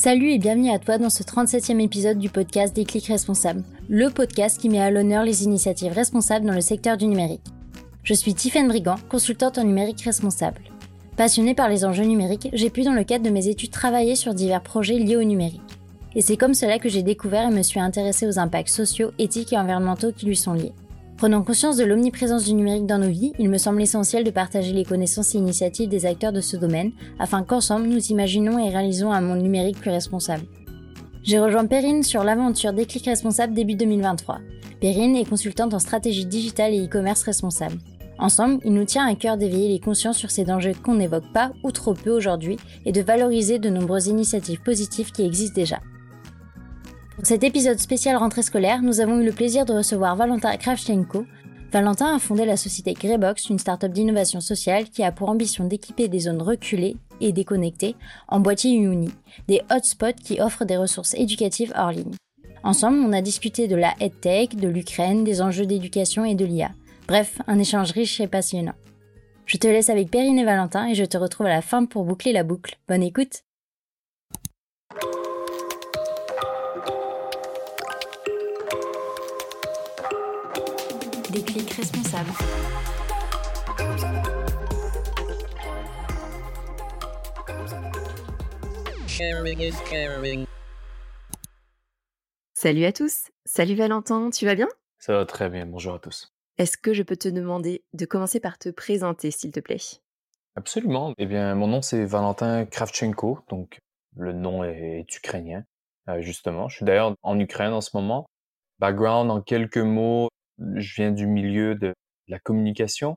Salut et bienvenue à toi dans ce 37e épisode du podcast Déclic Responsable, le podcast qui met à l'honneur les initiatives responsables dans le secteur du numérique. Je suis Tiffaine Brigand, consultante en numérique responsable. Passionnée par les enjeux numériques, j'ai pu dans le cadre de mes études travailler sur divers projets liés au numérique. Et c'est comme cela que j'ai découvert et me suis intéressée aux impacts sociaux, éthiques et environnementaux qui lui sont liés. Prenant conscience de l'omniprésence du numérique dans nos vies, il me semble essentiel de partager les connaissances et initiatives des acteurs de ce domaine, afin qu'ensemble nous imaginons et réalisons un monde numérique plus responsable. J'ai rejoint Perrine sur l'aventure Déclic Responsable début 2023. Perrine est consultante en stratégie digitale et e-commerce responsable. Ensemble, il nous tient à cœur d'éveiller les consciences sur ces dangers qu'on n'évoque pas ou trop peu aujourd'hui et de valoriser de nombreuses initiatives positives qui existent déjà. Pour cet épisode spécial rentrée scolaire, nous avons eu le plaisir de recevoir Valentin Kravchenko. Valentin a fondé la société Greybox, une start-up d'innovation sociale qui a pour ambition d'équiper des zones reculées et déconnectées en boîtiers Uni, des hotspots qui offrent des ressources éducatives hors ligne. Ensemble, on a discuté de la EdTech, de l'Ukraine, des enjeux d'éducation et de l'IA. Bref, un échange riche et passionnant. Je te laisse avec Perrine et Valentin et je te retrouve à la fin pour boucler la boucle. Bonne écoute Déclic responsable. Salut à tous. Salut Valentin, tu vas bien? Ça va très bien, bonjour à tous. Est-ce que je peux te demander de commencer par te présenter, s'il te plaît? Absolument. Eh bien, mon nom c'est Valentin Kravchenko, donc le nom est, ukrainien, euh, justement. Je suis d'ailleurs en Ukraine en ce moment. Background en quelques mots, je viens du milieu de la communication.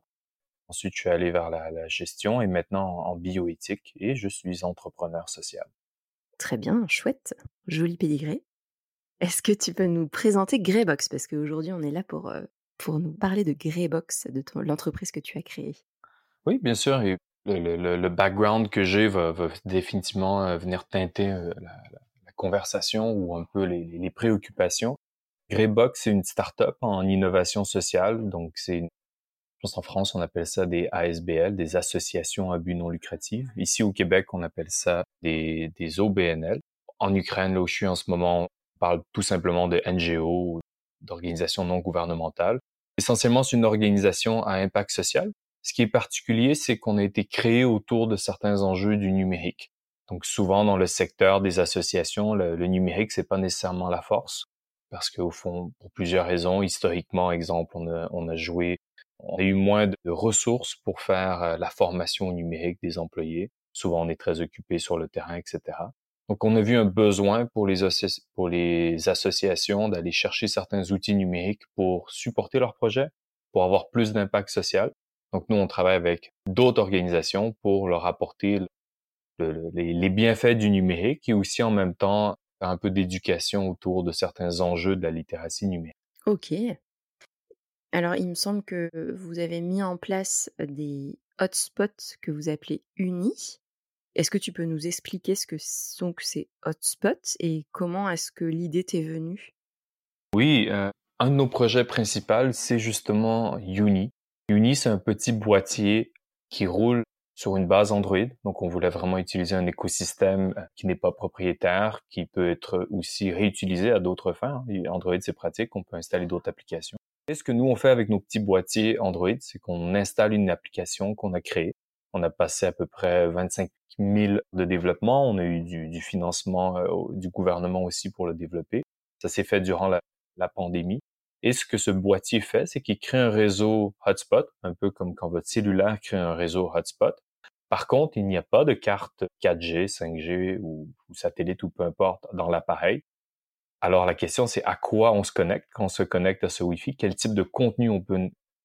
Ensuite, je suis allé vers la, gestion et maintenant en bioéthique et je suis entrepreneur social. Très bien, chouette, joli pédigré. Est-ce que tu peux nous présenter Greybox? Parce qu'aujourd'hui, on est là pour, euh, pour nous parler de Greybox, de l'entreprise que tu as créée. Oui, bien sûr. Et le, background que j'ai va, définitivement euh, venir teinter euh, la, conversation ou un peu les, les préoccupations. Greybox, c'est une start-up en innovation sociale. Donc, c'est je pense en France, on appelle ça des ASBL, des associations à but non lucratif. Ici au Québec, on appelle ça des, des OBNL. En Ukraine, là où je suis en ce moment, on parle tout simplement de NGO, d'organisations non gouvernementales. Essentiellement, c'est une organisation à impact social. Ce qui est particulier, c'est qu'on a été créé autour de certains enjeux du numérique. Donc souvent dans le secteur des associations, le, le numérique c'est pas nécessairement la force parce qu'au fond, pour plusieurs raisons, historiquement, exemple, on a, on a joué, on a eu moins de ressources pour faire euh, la formation numérique des employés. Souvent, on est très occupé sur le terrain, etc. Donc, on a vu un besoin pour les, pour les associations d'aller chercher certains outils numériques pour supporter leurs projets, pour avoir plus d'impact social. Donc, nous, on travaille avec d'autres organisations pour leur apporter les, les bienfaits du numérique et aussi en même temps un peu d'éducation autour de certains enjeux de la littératie numérique. Ok. Alors, il me semble que vous avez mis en place des hotspots que vous appelez Uni. Est-ce que tu peux nous expliquer ce que sont ces hotspots et comment est-ce que l'idée t'est venue? Oui, un de nos projets principaux, c'est justement Uni. Uni, c'est un petit boîtier qui roule sur une base Android. Donc, on voulait vraiment utiliser un écosystème euh, qui n'est pas propriétaire, qui peut être aussi réutilisé à d'autres fins. Android, c'est pratique, on peut installer d'autres applications. Et ce que nous, on fait avec nos petits boîtiers Android, c'est qu'on installe une application qu'on a créée. On a passé à peu près 25 000 de développement. On a eu du, financement euh, du gouvernement aussi pour le développer. Ça s'est fait durant la pandémie. Et ce que ce boîtier fait, c'est qu'il crée un réseau hotspot, un peu comme quand votre cellulaire crée un réseau hotspot. Par contre, il n'y a pas de carte 4G, 5G ou, satellite ou peu importe dans l'appareil. Alors la question, c'est à quoi on se connecte? Quand on se connecte à ce Wi-Fi, quel type de contenu on peut,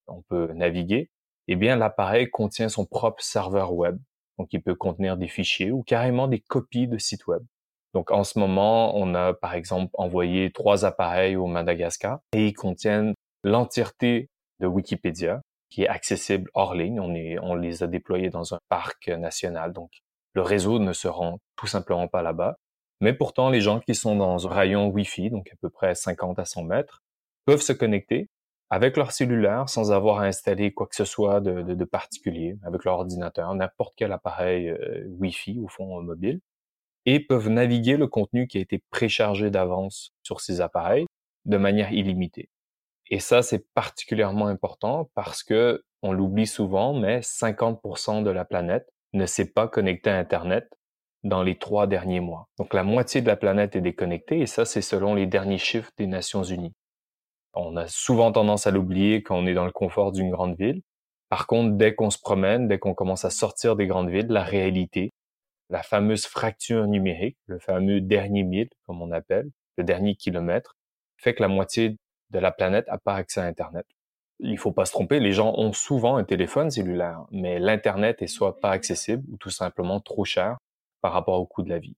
on peut naviguer? Eh bien, l'appareil contient son propre serveur web, donc il peut contenir des fichiers ou carrément des copies de sites web. Donc en ce moment, on a par exemple envoyé trois appareils au Madagascar et ils contiennent l'entièreté de Wikipédia qui est accessible hors ligne. On, est, on les a déployés dans un parc national, donc le réseau ne se rend tout simplement pas là-bas. Mais pourtant, les gens qui sont dans un rayon Wi-Fi, donc à peu près 50 à 100 mètres, peuvent se connecter avec leur cellulaire sans avoir à installer quoi que ce soit de, de, particulier, avec leur ordinateur, n'importe quel appareil euh, Wi-Fi au fond mobile et peuvent naviguer le contenu qui a été préchargé d'avance sur ces appareils de manière illimitée. Et ça, c'est particulièrement important parce que on l'oublie souvent, mais 50% de la planète ne s'est pas connectée à Internet dans les trois derniers mois. Donc la moitié de la planète est déconnectée et ça, c'est selon les derniers chiffres des Nations Unies. On a souvent tendance à l'oublier quand on est dans le confort d'une grande ville. Par contre, dès qu'on se promène, dès qu'on commence à sortir des grandes villes, la réalité, la fameuse fracture numérique, le fameux dernier mille, comme on appelle, le dernier kilomètre, fait que la moitié de la planète n'a pas accès à Internet. Il faut pas se tromper, les gens ont souvent un téléphone cellulaire, mais l'Internet est soit pas accessible ou tout simplement trop cher par rapport au coût de la vie.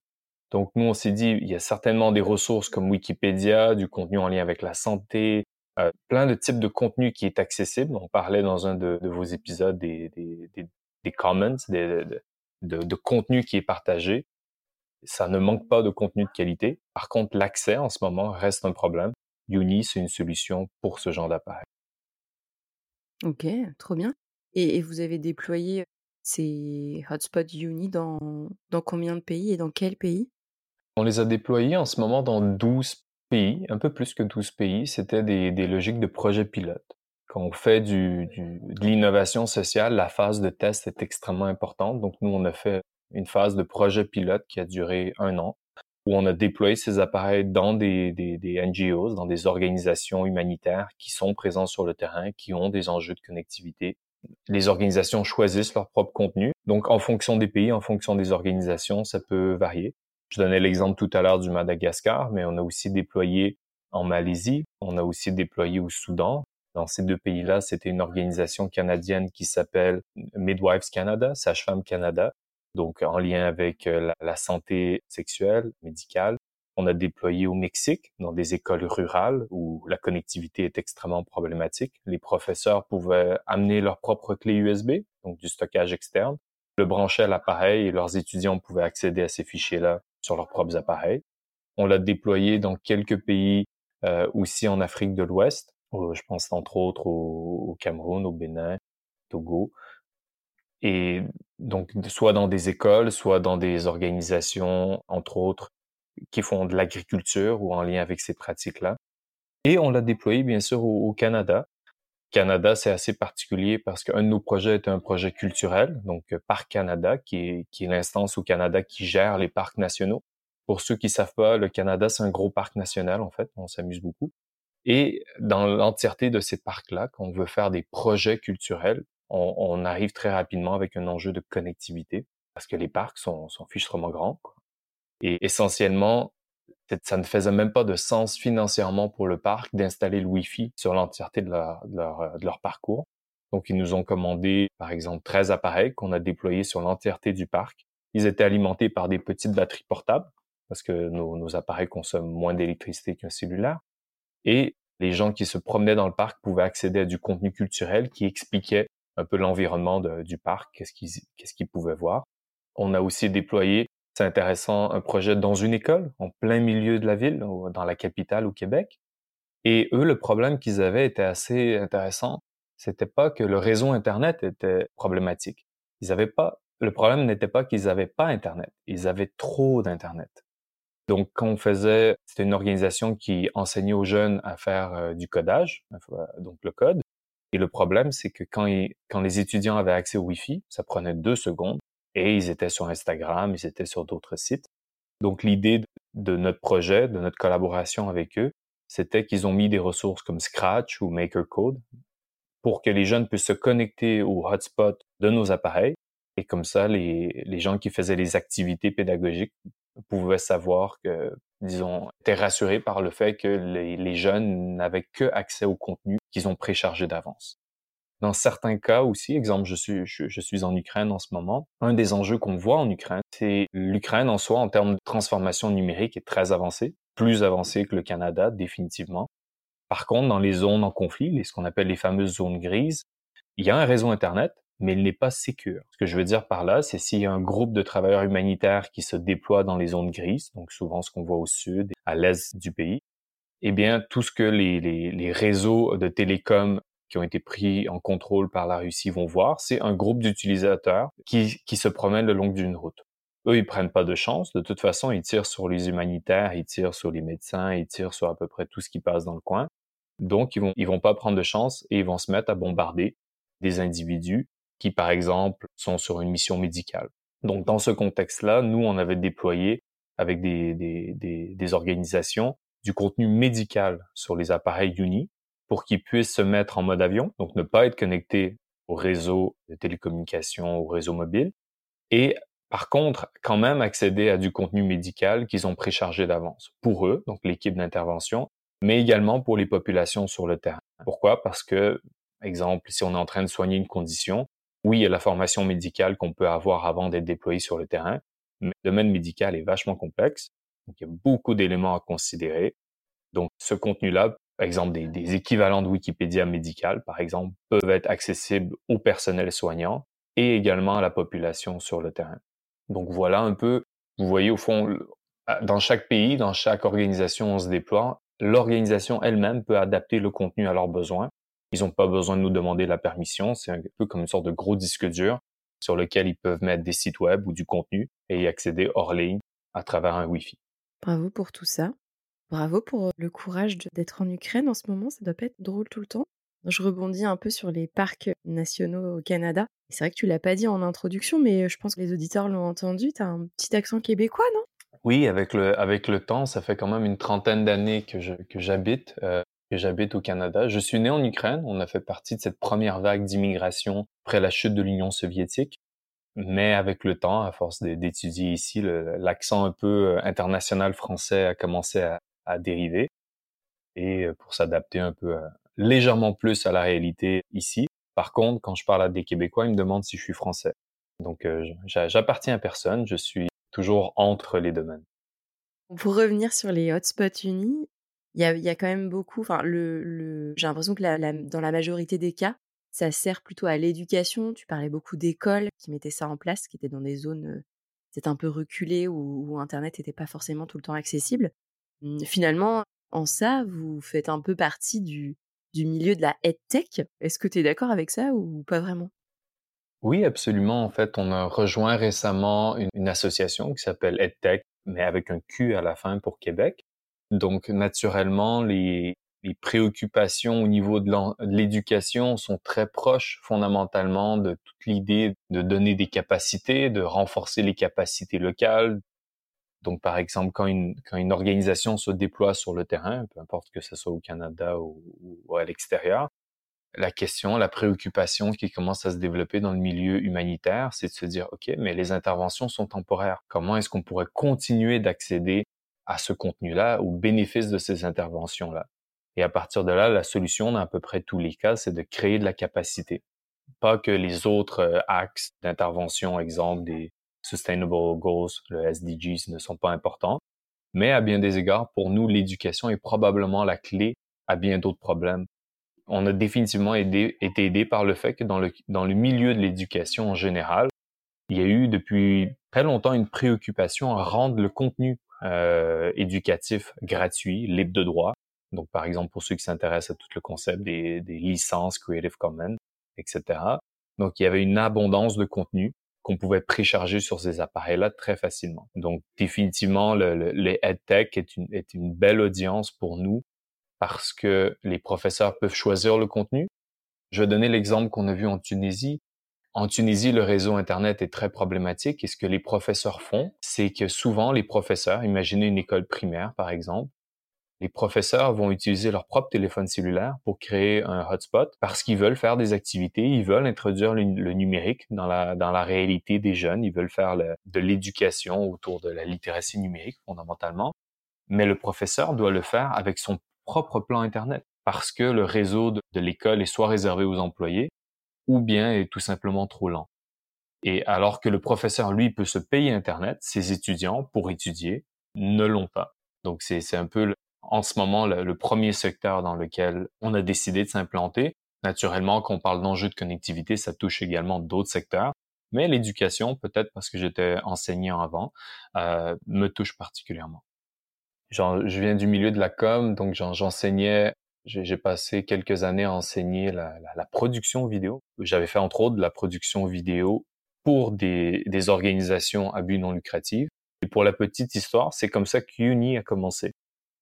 Donc nous, on s'est dit, il y a certainement des ressources comme Wikipédia, du contenu en lien avec la santé, euh, plein de types de contenu qui est accessible. On parlait dans un de, vos épisodes des, des, des, des comments, des, de, de, contenu qui est partagé. Ça ne manque pas de contenu de qualité. Par contre, l'accès en ce moment reste un problème. Uni, c'est une solution pour ce genre d'appareil. Ok, trop bien. Et, et, vous avez déployé ces hotspots Uni dans, dans combien de pays et dans quels pays? On les a déployés en ce moment dans 12 pays, un peu plus que 12 pays. C'était des, des logiques de projet pilote. Quand on fait du, du, de l'innovation sociale, la phase de test est extrêmement importante. Donc, nous, on a fait une phase de projet pilote qui a duré un an, où on a déployé ces appareils dans des, NGOs, dans des organisations humanitaires qui sont présents sur le terrain, qui ont des enjeux de connectivité. Les organisations choisissent leur propre contenu. Donc, en fonction des pays, en fonction des organisations, ça peut varier. Je donnais l'exemple tout à l'heure du Madagascar, mais on a aussi déployé en Malaisie, on a aussi déployé au Soudan, dans ces deux pays-là, c'était une organisation canadienne qui s'appelle Midwives Canada, Sage-Femme Canada, donc en lien avec la, santé sexuelle, médicale. On a déployé au Mexique, dans des écoles rurales où la connectivité est extrêmement problématique. Les professeurs pouvaient amener leur propre clé USB, donc du stockage externe, le brancher à l'appareil et leurs étudiants pouvaient accéder à ces fichiers-là sur leurs propres appareils. On l'a déployé dans quelques pays euh, aussi en Afrique de l'Ouest, je pense entre autres au, Cameroun, au Bénin, Togo. Et donc, soit dans des écoles, soit dans des organisations, entre autres, qui font de l'agriculture ou en lien avec ces pratiques-là. Et on l'a déployé, bien sûr, au, Canada. Canada, c'est assez particulier parce qu'un de nos projets est un projet culturel, donc euh, Parc Canada, qui est, qui l'instance au Canada qui gère les parcs nationaux. Pour ceux qui savent pas, le Canada, c'est un gros parc national, en fait. On s'amuse beaucoup. Et dans l'entièreté de ces parcs-là, quand on veut faire des projets culturels, on, on, arrive très rapidement avec un enjeu de connectivité parce que les parcs sont, sont fichtrement grands. Et essentiellement, ça ne faisait même pas de sens financièrement pour le parc d'installer le Wi-Fi sur l'entièreté de leur, de, leur, de leur parcours. Donc, ils nous ont commandé, par exemple, 13 appareils qu'on a déployés sur l'entièreté du parc. Ils étaient alimentés par des petites batteries portables parce que nos, nos appareils consomment moins d'électricité qu'un cellulaire. Et les gens qui se promenaient dans le parc pouvaient accéder à du contenu culturel qui expliquait un peu l'environnement du parc, qu'est-ce qu'ils pouvaient voir. On a aussi déployé, c'est intéressant, un projet dans une école, en plein milieu de la ville, dans la capitale au Québec. Et eux, le problème qu'ils avaient était assez intéressant. C'était pas que le réseau Internet était problématique. Ils avaient pas, le problème n'était pas qu'ils avaient pas Internet. Ils avaient trop d'Internet. Donc, quand on faisait, c'était une organisation qui enseignait aux jeunes à faire euh, du codage, donc le code. Et le problème, c'est que quand, les étudiants avaient accès au Wi-Fi, ça prenait deux secondes et ils étaient sur Instagram, ils étaient sur d'autres sites. Donc, l'idée de notre projet, de notre collaboration avec eux, c'était qu'ils ont mis des ressources comme Scratch ou MakerCode pour que les jeunes puissent se connecter au hotspot de nos appareils. Et comme ça, les gens qui faisaient les activités pédagogiques pouvaient savoir que, disons, étaient rassurés par le fait que les, jeunes n'avaient que accès au contenu qu'ils ont préchargé d'avance. Dans certains cas aussi, exemple, je suis, je, suis en Ukraine en ce moment, un des enjeux qu'on voit en Ukraine, c'est l'Ukraine en soi, en termes de transformation numérique, est très avancée, plus avancée que le Canada, définitivement. Par contre, dans les zones en conflit, ce qu'on appelle les fameuses zones grises, il y a un réseau Internet, mais il n'est pas sécure. Ce que je veux dire par là, c'est s'il y a un groupe de travailleurs humanitaires qui se déploie dans les zones grises, donc souvent ce qu'on voit au sud, à l'est du pays, eh bien, tout ce que les, réseaux de télécom qui ont été pris en contrôle par la Russie vont voir, c'est un groupe d'utilisateurs qui, qui se promènent le long d'une route. eux, ils prennent pas de chance. De toute façon, ils tirent sur les humanitaires, ils tirent sur les médecins, ils tirent sur à peu près tout ce qui passe dans le coin. Donc, ils vont, ils vont pas prendre de chance et ils vont se mettre à bombarder des individus qui, par exemple, sont sur une mission médicale. Donc, dans ce contexte-là, nous, on avait déployé avec des, des, des, des organisations du contenu médical sur les appareils Uni pour qu'ils puissent se mettre en mode avion, donc ne pas être connectés au réseau de télécommunications, au réseau mobile, et par contre, quand même accéder à du contenu médical qu'ils ont préchargé d'avance pour eux, donc l'équipe d'intervention, mais également pour les populations sur le terrain. Pourquoi? Parce que, exemple, si on est en train de soigner une condition, oui, il y a la formation médicale qu'on peut avoir avant d'être déployé sur le terrain, mais le domaine médical est vachement complexe, donc il y a beaucoup d'éléments à considérer. Donc, ce contenu-là, par exemple, des, des équivalents de Wikipédia médical, par exemple, peuvent être accessibles au personnel soignant et également à la population sur le terrain. Donc voilà un peu, vous voyez au fond, dans chaque pays, dans chaque organisation, on se déploie. L'organisation elle-même peut adapter le contenu à leurs besoins. Ils n'ont pas besoin de nous demander la permission. C'est un peu comme une sorte de gros disque dur sur lequel ils peuvent mettre des sites web ou du contenu et y accéder hors ligne à travers un Wi-Fi. Bravo pour tout ça. Bravo pour le courage d'être en Ukraine en ce moment. Ça doit pas être drôle tout le temps. Je rebondis un peu sur les parcs nationaux au Canada. C'est vrai que tu l'as pas dit en introduction, mais je pense que les auditeurs l'ont entendu. Tu as un petit accent québécois, non? Oui, avec le, avec le temps, ça fait quand même une trentaine d'années que je, que j'habite, euh, que j'habite au Canada. Je suis né en Ukraine. On a fait partie de cette première vague d'immigration après la chute de l'Union soviétique. Mais avec le temps, à force d'étudier ici, l'accent un peu euh, international français a commencé à, dériver. Et euh, pour s'adapter un peu à, légèrement plus à la réalité ici. Par contre, quand je parle à des Québécois, ils me demandent si je suis français. Donc, euh, j'appartiens à personne, je suis toujours entre les domaines. Pour revenir sur les hotspots unis, il y a, quand même beaucoup. Enfin, le, j'ai l'impression que la, dans la majorité des cas, ça sert plutôt à l'éducation. Tu parlais beaucoup d'écoles qui mettaient ça en place, qui étaient dans des zones euh, peut-être un peu reculées où, où Internet n'était pas forcément tout le temps accessible. Hum, finalement, en ça, vous faites un peu partie du, milieu de la tech. Est-ce que tu es d'accord avec ça ou pas vraiment? Oui, absolument. En fait, on a rejoint récemment une, association qui s'appelle EdTech, mais avec un Q à la fin pour Québec. Donc, naturellement, les, préoccupations au niveau de l'éducation sont très proches fondamentalement de toute l'idée de donner des capacités, de renforcer les capacités locales, donc, par exemple, quand une, organisation se déploie sur le terrain, peu importe que ce soit au Canada ou, à l'extérieur, la question, la préoccupation qui commence à se développer dans le milieu humanitaire, c'est de se dire, OK, mais les interventions sont temporaires. Comment est-ce qu'on pourrait continuer d'accéder à ce contenu-là, au bénéfice de ces interventions-là? Et à partir de là, la solution dans à peu près tous les cas, c'est de créer de la capacité. Pas que les autres euh, axes d'intervention, exemple des, Sustainable Goals, le SDGs, ne sont pas importants. Mais à bien des égards, pour nous, l'éducation est probablement la clé à bien d'autres problèmes. On a définitivement été aidé par le fait que dans le, dans le milieu de l'éducation en général, il y a eu depuis très longtemps une préoccupation à rendre le contenu euh, éducatif gratuit, libre de droit. Donc, par exemple, pour ceux qui s'intéressent à tout le concept des, des licences Creative Commons, etc. Donc, il y avait une abondance de contenu qu'on pouvait précharger sur ces appareils-là très facilement. Donc, définitivement, le, le, les EdTech est une, est une belle audience pour nous parce que les professeurs peuvent choisir le contenu. Je vais donner l'exemple qu'on a vu en Tunisie. En Tunisie, le réseau Internet est très problématique et ce que les professeurs font, c'est que souvent les professeurs, imaginez une école primaire par exemple, les professeurs vont utiliser leur propre téléphone cellulaire pour créer un hotspot parce qu'ils veulent faire des activités, ils veulent introduire le, numérique dans la, dans la réalité des jeunes, ils veulent faire de l'éducation autour de la littératie numérique fondamentalement, mais le professeur doit le faire avec son propre plan Internet parce que le réseau de, de l'école est soit réservé aux employés ou bien est tout simplement trop lent. Et alors que le professeur, lui, peut se payer Internet, ses étudiants, pour étudier, ne l'ont pas. Donc c'est un peu en ce moment le, premier secteur dans lequel on a décidé de s'implanter. Naturellement, quand on parle d'enjeux de connectivité, ça touche également d'autres secteurs, mais l'éducation, peut-être parce que j'étais enseignant avant, euh, me touche particulièrement. je viens du milieu de la com, donc j'enseignais, j'ai passé quelques années à enseigner la, la production vidéo. J'avais fait entre autres de la production vidéo pour des, des organisations à but non lucratif. Et pour la petite histoire, c'est comme ça qu'Uni a commencé.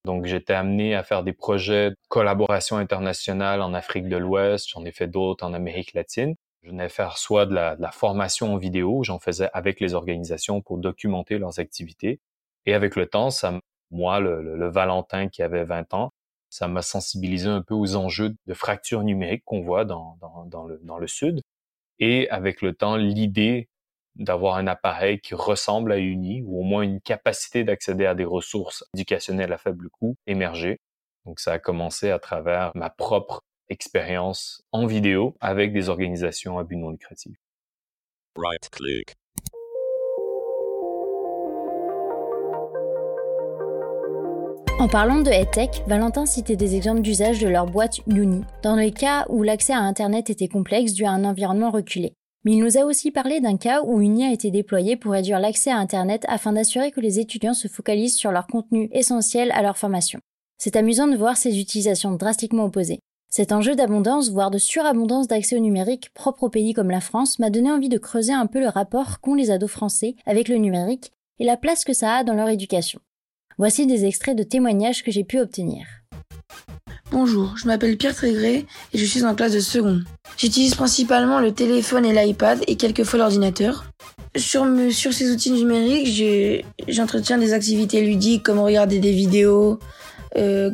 Donc, j'étais amené à faire des projets de collaboration internationale en Afrique de l'Ouest. J'en ai fait d'autres en Amérique latine. Je venais faire soit de la, de la formation en vidéo, j'en faisais avec les organisations pour documenter leurs activités. Et avec le temps, ça, moi, le, le, Valentin qui avait 20 ans, ça m'a sensibilisé un peu aux enjeux de fracture numérique qu'on voit dans, le, le Sud. Et avec le temps, l'idée d'avoir un appareil qui ressemble à Uni ou au moins une capacité d'accéder à des ressources éducationnelles à faible coût émerger. Donc ça a commencé à travers ma propre expérience en vidéo avec des organisations à but non lucratif. Right click. En parlant de EdTech, Valentin citait des exemples d'usage de leur boîte Uni, dans le cas où l'accès à Internet était complexe dû à un environnement reculé. Mais il nous a aussi parlé d'un cas où Uni a été déployé pour réduire l'accès à Internet afin d'assurer que les étudiants se focalisent sur leur contenu essentiel à leur formation. C'est amusant de voir ces utilisations drastiquement opposées. Cet enjeu d'abondance, voire de surabondance d'accès au numérique propre au pays comme la France, m'a donné envie de creuser un peu le rapport qu'ont les ados français avec le numérique et la place que ça a dans leur éducation. Voici des extraits de témoignages que j'ai pu obtenir. Bonjour, je m'appelle Pierre Trégré et je suis en classe de seconde. J'utilise principalement le téléphone et l'iPad et quelquefois l'ordinateur. Sur, ces outils numériques, j'entretiens des activités ludiques comme regarder des vidéos euh,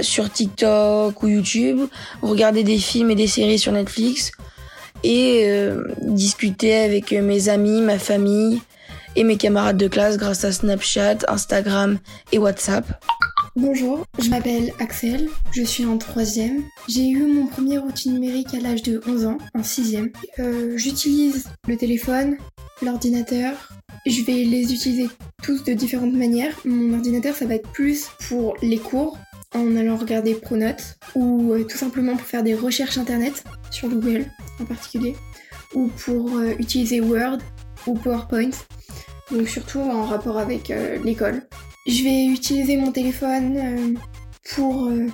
sur TikTok ou YouTube, regarder des films et des séries sur Netflix et euh, discuter avec mes amis, ma famille et mes camarades de classe grâce à Snapchat, Instagram et WhatsApp. Bonjour, je m'appelle Axel, je suis en troisième. J'ai eu mon premier outil numérique à l'âge de 11 ans, en sixième. Euh, J'utilise le téléphone, l'ordinateur. Je vais les utiliser tous de différentes manières. Mon ordinateur, ça va être plus pour les cours, en allant regarder Pronote, ou euh, tout simplement pour faire des recherches internet, sur Google en particulier, ou pour euh, utiliser Word ou PowerPoint, donc surtout en rapport avec euh, l'école. Je vais utiliser mon téléphone euh, pour euh,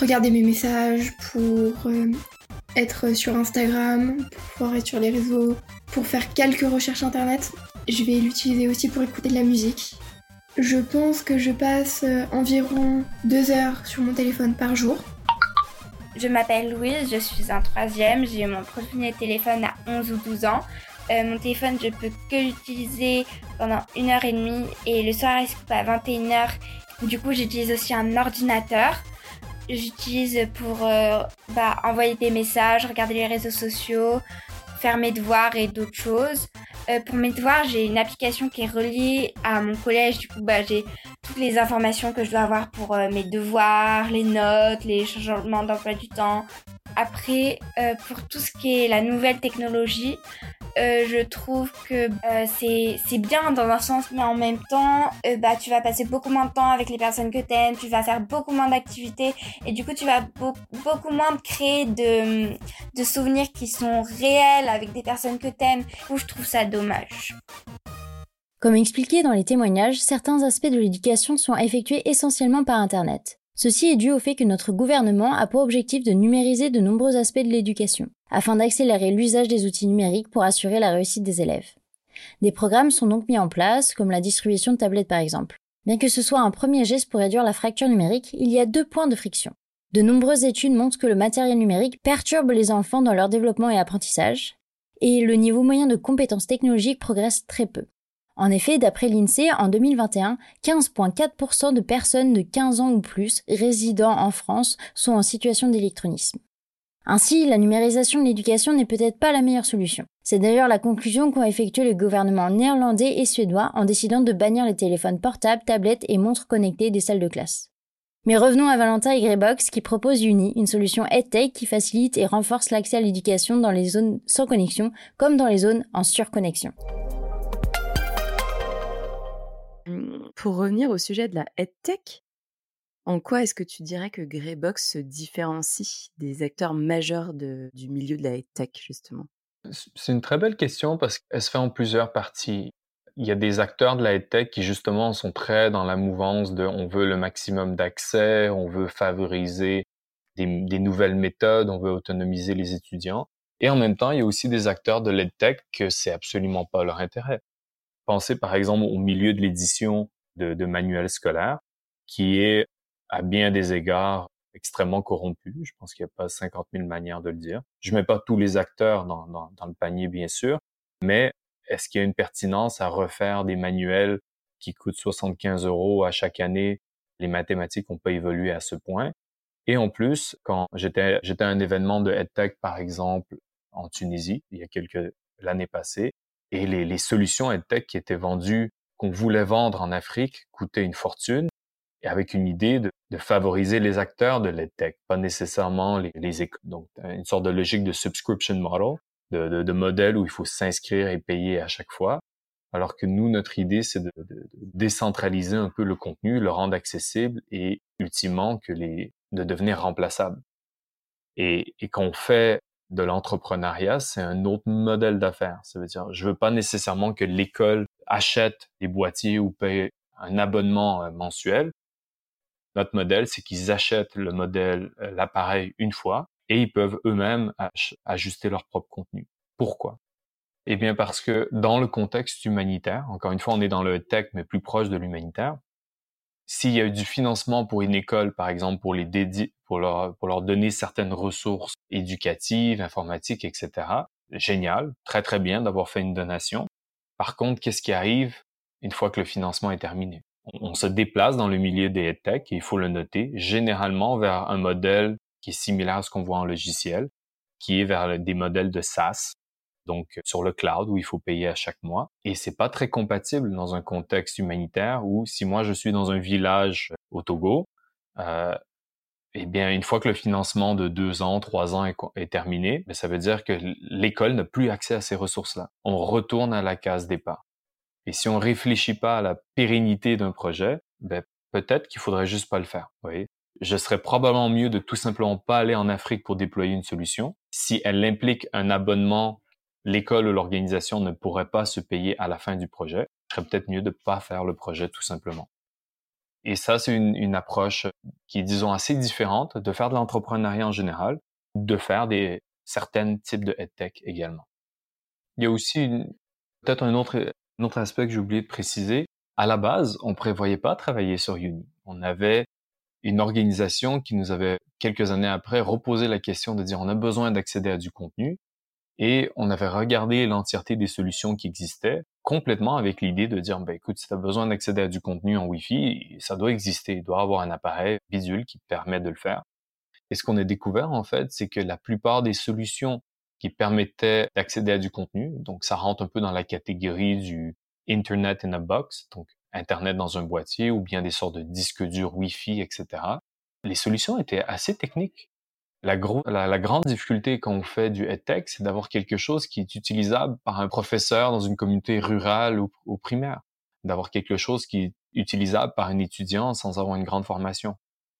regarder mes messages, pour être sur Instagram, pour pouvoir être sur les réseaux, pour faire quelques recherches internet. Je vais l'utiliser aussi pour écouter de la musique. Je pense que je passe environ deux heures sur mon téléphone par jour. Je m'appelle Louise, je suis en troisième, j'ai eu mon premier téléphone à 11 ou 12 ans. Euh, mon téléphone, je peux que l'utiliser pendant une heure et demie et le soir, il se coupe à 21h. Du coup, j'utilise aussi un ordinateur. J'utilise pour euh, bah, envoyer des messages, regarder les réseaux sociaux, faire mes devoirs et d'autres choses. Euh, pour mes devoirs, j'ai une application qui est reliée à mon collège. Du coup, bah, j'ai toutes les informations que je dois avoir pour mes devoirs, les notes, les changements d'emploi du temps. Après, pour tout ce qui est la nouvelle technologie, euh, je trouve que euh, c'est bien dans un sens, mais en même temps, euh, bah, tu vas passer beaucoup moins de temps avec les personnes que tu aimes, tu vas faire beaucoup moins d'activités, et du coup, tu vas beaucoup moins créer de, de souvenirs qui sont réels avec des personnes que tu aimes. Du coup, je trouve ça dommage. Comme expliqué dans les témoignages, certains aspects de l'éducation sont effectués essentiellement par Internet. Ceci est dû au fait que notre gouvernement a pour objectif de numériser de nombreux aspects de l'éducation, afin d'accélérer l'usage des outils numériques pour assurer la réussite des élèves. Des programmes sont donc mis en place, comme la distribution de tablettes par exemple. Bien que ce soit un premier geste pour réduire la fracture numérique, il y a deux points de friction. De nombreuses études montrent que le matériel numérique perturbe les enfants dans leur développement et apprentissage, et le niveau moyen de compétences technologiques progresse très peu. En effet, d'après l'INSEE, en 2021, 15,4% de personnes de 15 ans ou plus résidant en France sont en situation d'électronisme. Ainsi, la numérisation de l'éducation n'est peut-être pas la meilleure solution. C'est d'ailleurs la conclusion qu'ont effectué le gouvernement néerlandais et suédois en décidant de bannir les téléphones portables, tablettes et montres connectées des salles de classe. Mais revenons à Valentin et Greybox qui propose Uni, une solution EdTech qui facilite et renforce l'accès à l'éducation dans les zones sans connexion comme dans les zones en surconnexion. Pour revenir au sujet de la EdTech, en quoi est-ce que tu dirais que Greybox se différencie des acteurs majeurs du milieu de la EdTech, justement? C'est une très belle question parce qu'elle se fait en plusieurs parties. Il y a des acteurs de la EdTech qui, justement, sont très dans la mouvance de on veut le maximum d'accès, on veut favoriser des, des nouvelles méthodes, on veut autonomiser les étudiants. Et en même temps, il y a aussi des acteurs de l'EdTech que c'est absolument pas leur intérêt. Pensez par exemple au milieu de l'édition de, manuels scolaires, qui est à bien des égards extrêmement corrompu. Je pense qu'il n'y a pas 50 000 manières de le dire. Je mets pas tous les acteurs dans le panier, bien sûr, mais est-ce qu'il y a une pertinence à refaire des manuels qui coûtent 75 euros à chaque année? Les mathématiques n'ont pas évolué à ce point. Et en plus, quand j'étais j'étais à un événement de EdTech, par exemple, en Tunisie, il y a quelques l'année passée, et les, les solutions EdTech qui étaient vendues, qu'on voulait vendre en Afrique, coûtaient une fortune et avec une idée de, de favoriser les acteurs de l'EdTech, pas nécessairement les, les donc une sorte de logique de subscription model, de, de, de modèle où il faut s'inscrire et payer à chaque fois, alors que nous, notre idée, c'est de, de, décentraliser un peu le contenu, le rendre accessible et ultimement que les, de devenir remplaçable. Et, et qu'on fait de l'entrepreneuriat, c'est un autre modèle d'affaires. Ça veut dire, je veux pas nécessairement que l'école achète des boîtiers ou paye un abonnement euh, mensuel. Notre modèle, c'est qu'ils achètent le modèle, euh, l'appareil une fois et ils peuvent eux-mêmes ajuster leur propre contenu. Pourquoi? Eh bien parce que dans le contexte humanitaire, encore une fois, on est dans le tech, mais plus proche de l'humanitaire, s'il y a eu du financement pour une école, par exemple, pour les dédier, pour leur, leur donner certaines ressources éducatives, informatiques, etc., génial, très très bien d'avoir fait une donation. Par contre, qu'est-ce qui arrive une fois que le financement est terminé? on se déplace dans le milieu des tech, et il faut le noter, généralement vers un modèle qui est similaire à ce qu'on voit en logiciel, qui est vers des modèles de SaaS, donc sur le cloud où il faut payer à chaque mois. Et c'est pas très compatible dans un contexte humanitaire où si moi je suis dans un village au Togo, euh, eh bien une fois que le financement de deux ans, trois ans est, terminé, ben, ça veut dire que l'école n'a plus accès à ces ressources-là. On retourne à la case départ. Et si on réfléchit pas à la pérennité d'un projet, ben, peut-être qu'il faudrait juste pas le faire. Vous Je serais probablement mieux de tout simplement pas aller en Afrique pour déployer une solution. Si elle implique un abonnement, l'école ou l'organisation ne pourrait pas se payer à la fin du projet. Ce serait peut-être mieux de pas faire le projet tout simplement. Et ça, c'est une, une, approche qui est, disons, assez différente de faire de l'entrepreneuriat en général, de faire des certains types de EdTech également. Il y a aussi peut-être un autre un autre aspect que j'ai oublié de préciser, à la base, on prévoyait pas travailler sur Uni. On avait une organisation qui nous avait, quelques années après, reposé la question de dire on a besoin d'accéder à du contenu et on avait regardé l'entièreté des solutions qui existaient complètement avec l'idée de dire, ben, écoute, si tu as besoin d'accéder à du contenu en Wi-Fi, ça doit exister. Il doit avoir un appareil visuel qui permet de le faire. Et ce qu'on a découvert, en fait, c'est que la plupart des solutions qui permettait d'accéder à du contenu. Donc, ça rentre un peu dans la catégorie du Internet in a box, donc Internet dans un boîtier ou bien des sortes de disques durs Wi-Fi, etc. Les solutions étaient assez techniques. La, la, grande difficulté quand on fait du EdTech, c'est d'avoir quelque chose qui est utilisable par un professeur dans une communauté rurale ou, ou primaire, d'avoir quelque chose qui est utilisable par un étudiant sans avoir une grande formation.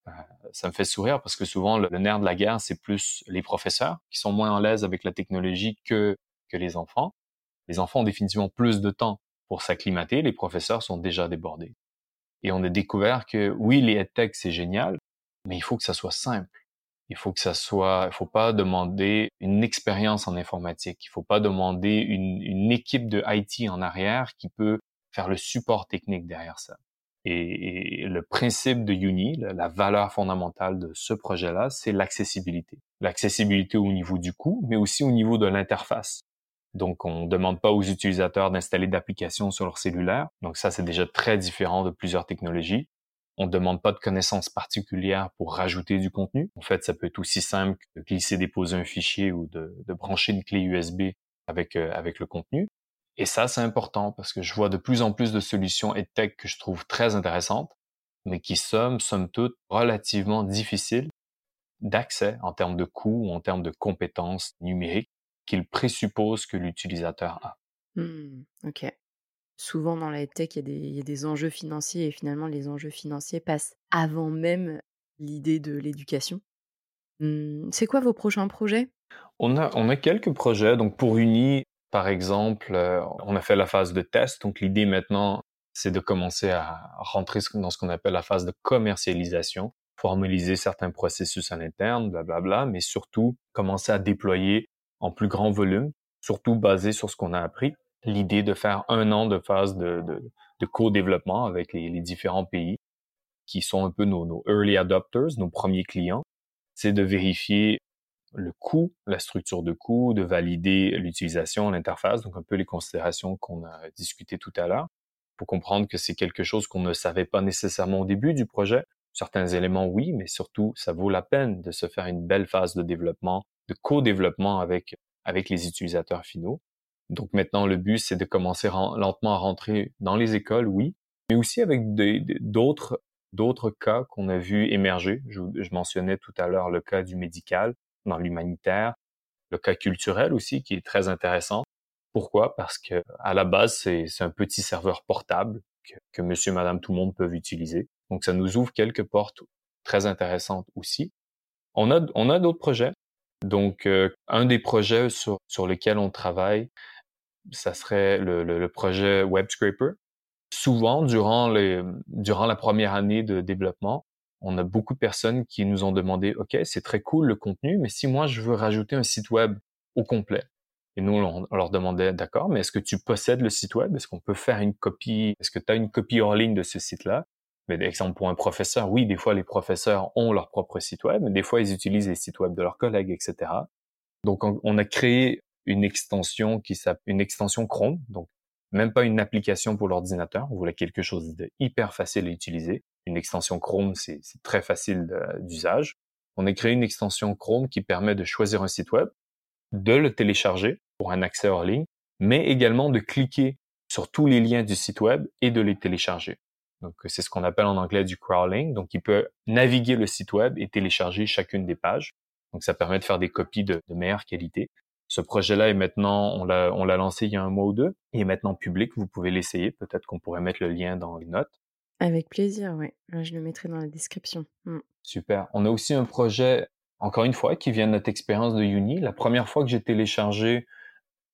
Euh, ça me fait sourire parce que souvent le, nerf de la guerre, c'est plus les professeurs qui sont moins en l'aise avec la technologie que, que les enfants. Les enfants ont définitivement plus de temps pour s'acclimater, les professeurs sont déjà débordés. Et on a découvert que oui, les EdTech, c'est génial, mais il faut que ça soit simple. Il faut que ça soit, il faut pas demander une expérience en informatique. Il faut pas demander une, une équipe de IT en arrière qui peut faire le support technique derrière ça. Et, le principe de Uni, la valeur fondamentale de ce projet-là, c'est l'accessibilité. L'accessibilité au niveau du coût, mais aussi au niveau de l'interface. Donc, on ne demande pas aux utilisateurs d'installer d'applications sur leur cellulaire. Donc, ça, c'est déjà très différent de plusieurs technologies. On ne demande pas de connaissances particulières pour rajouter du contenu. En fait, ça peut être aussi simple que de glisser, déposer un fichier ou de, de brancher une clé USB avec, euh, avec le contenu. Et ça, c'est important parce que je vois de plus en plus de solutions EdTech que je trouve très intéressantes, mais qui sont, somme toute, relativement difficiles d'accès en termes de coûts ou en termes de compétences numériques qu'ils présupposent que l'utilisateur a. Mmh. Souvent dans la tech, il y, a des enjeux financiers et finalement les enjeux financiers passent avant même l'idée de l'éducation. Mmh, c'est quoi vos prochains projets? On a, on a quelques projets. Donc pour Uni, par exemple, euh, on a fait la phase de test. Donc l'idée maintenant, c'est de commencer à rentrer dans ce qu'on appelle la phase de commercialisation, formaliser certains processus à l'interne, blablabla, mais surtout commencer à déployer en plus grand volume, surtout basé sur ce qu'on a appris. L'idée de faire un an de phase de, co-développement avec les, différents pays qui sont un peu nos, early adopters, nos premiers clients, c'est de vérifier le coût, la structure de coût, de valider l'utilisation, l'interface, donc un peu les considérations qu'on a discutées tout à l'heure, pour comprendre que c'est quelque chose qu'on ne savait pas nécessairement au début du projet. Certains éléments, oui, mais surtout, ça vaut la peine de se faire une belle phase de développement, de co-développement avec les utilisateurs finaux. Donc maintenant, le but, c'est de commencer lentement à rentrer dans les écoles, oui, mais aussi avec d'autres d'autres cas qu'on a vu émerger. Je, je mentionnais tout à l'heure le cas du médical, dans l'humanitaire, le cas culturel aussi qui est très intéressant. Pourquoi? Parce que à la base c'est un petit serveur portable que, que, Monsieur, Madame, tout le monde peuvent utiliser. Donc ça nous ouvre quelques portes très intéressantes aussi. On a on a d'autres projets. Donc euh, un des projets sur sur lesquels on travaille, ça serait le, le, le projet Web Scraper. Souvent durant les durant la première année de développement, on a beaucoup de personnes qui nous ont demandé, OK, c'est très cool le contenu, mais si moi je veux rajouter un site web au complet, et nous, on, leur demandait, d'accord, mais est-ce que tu possèdes le site web? Est-ce qu'on peut faire une copie? Est-ce que tu as une copie hors ligne de ce site-là? Mais exemple, pour un professeur, oui, des fois, les professeurs ont leur propre site web, mais des fois, ils utilisent les sites web de leurs collègues, etc. Donc, on, a créé une extension qui s'appelle une extension Chrome. Donc, même pas une application pour l'ordinateur. On voulait quelque chose de hyper facile à utiliser une extension Chrome, c'est très facile d'usage. On a créé une extension Chrome qui permet de choisir un site web, de le télécharger pour un accès hors ligne, mais également de cliquer sur tous les liens du site web et de les télécharger. Donc, c'est ce qu'on appelle en anglais du crawling. Donc, il peut naviguer le site web et télécharger chacune des pages. Donc, ça permet de faire des copies de, meilleure qualité. Ce projet-là est maintenant, on l'a lancé il y a un mois ou deux, il est maintenant public. Vous pouvez l'essayer. Peut-être qu'on pourrait mettre le lien dans les notes. Avec plaisir, oui. Je le mettrai dans la description. Mmh. Super. On a aussi un projet, encore une fois, qui vient de notre expérience de Uni. La première fois que j'ai téléchargé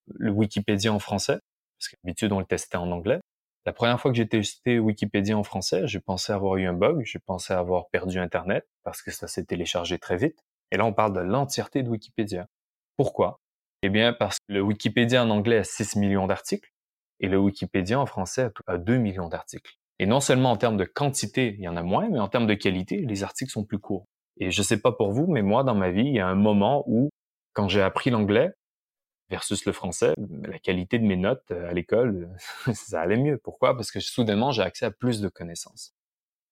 le Wikipédia en français, parce qu'habitude on le testait en anglais. La première fois que j'ai testé Wikipédia en français, j'ai pensé avoir eu un bug, j'ai pensé avoir perdu Internet parce que ça s'est téléchargé très vite. Et là, on parle de l'entièreté de Wikipédia. Pourquoi? Eh bien, parce que le Wikipédia en anglais a 6 millions d'articles et le Wikipédia en français a 2 millions d'articles. Et non seulement en termes de quantité, il y en a moins, mais en termes de qualité, les articles sont plus courts. Et je sais pas pour vous, mais moi, dans ma vie, il y a un moment où, quand j'ai appris l'anglais versus le français, la qualité de mes notes euh, à l'école, ça allait mieux. Pourquoi? Parce que soudainement, j'ai accès à plus de connaissances.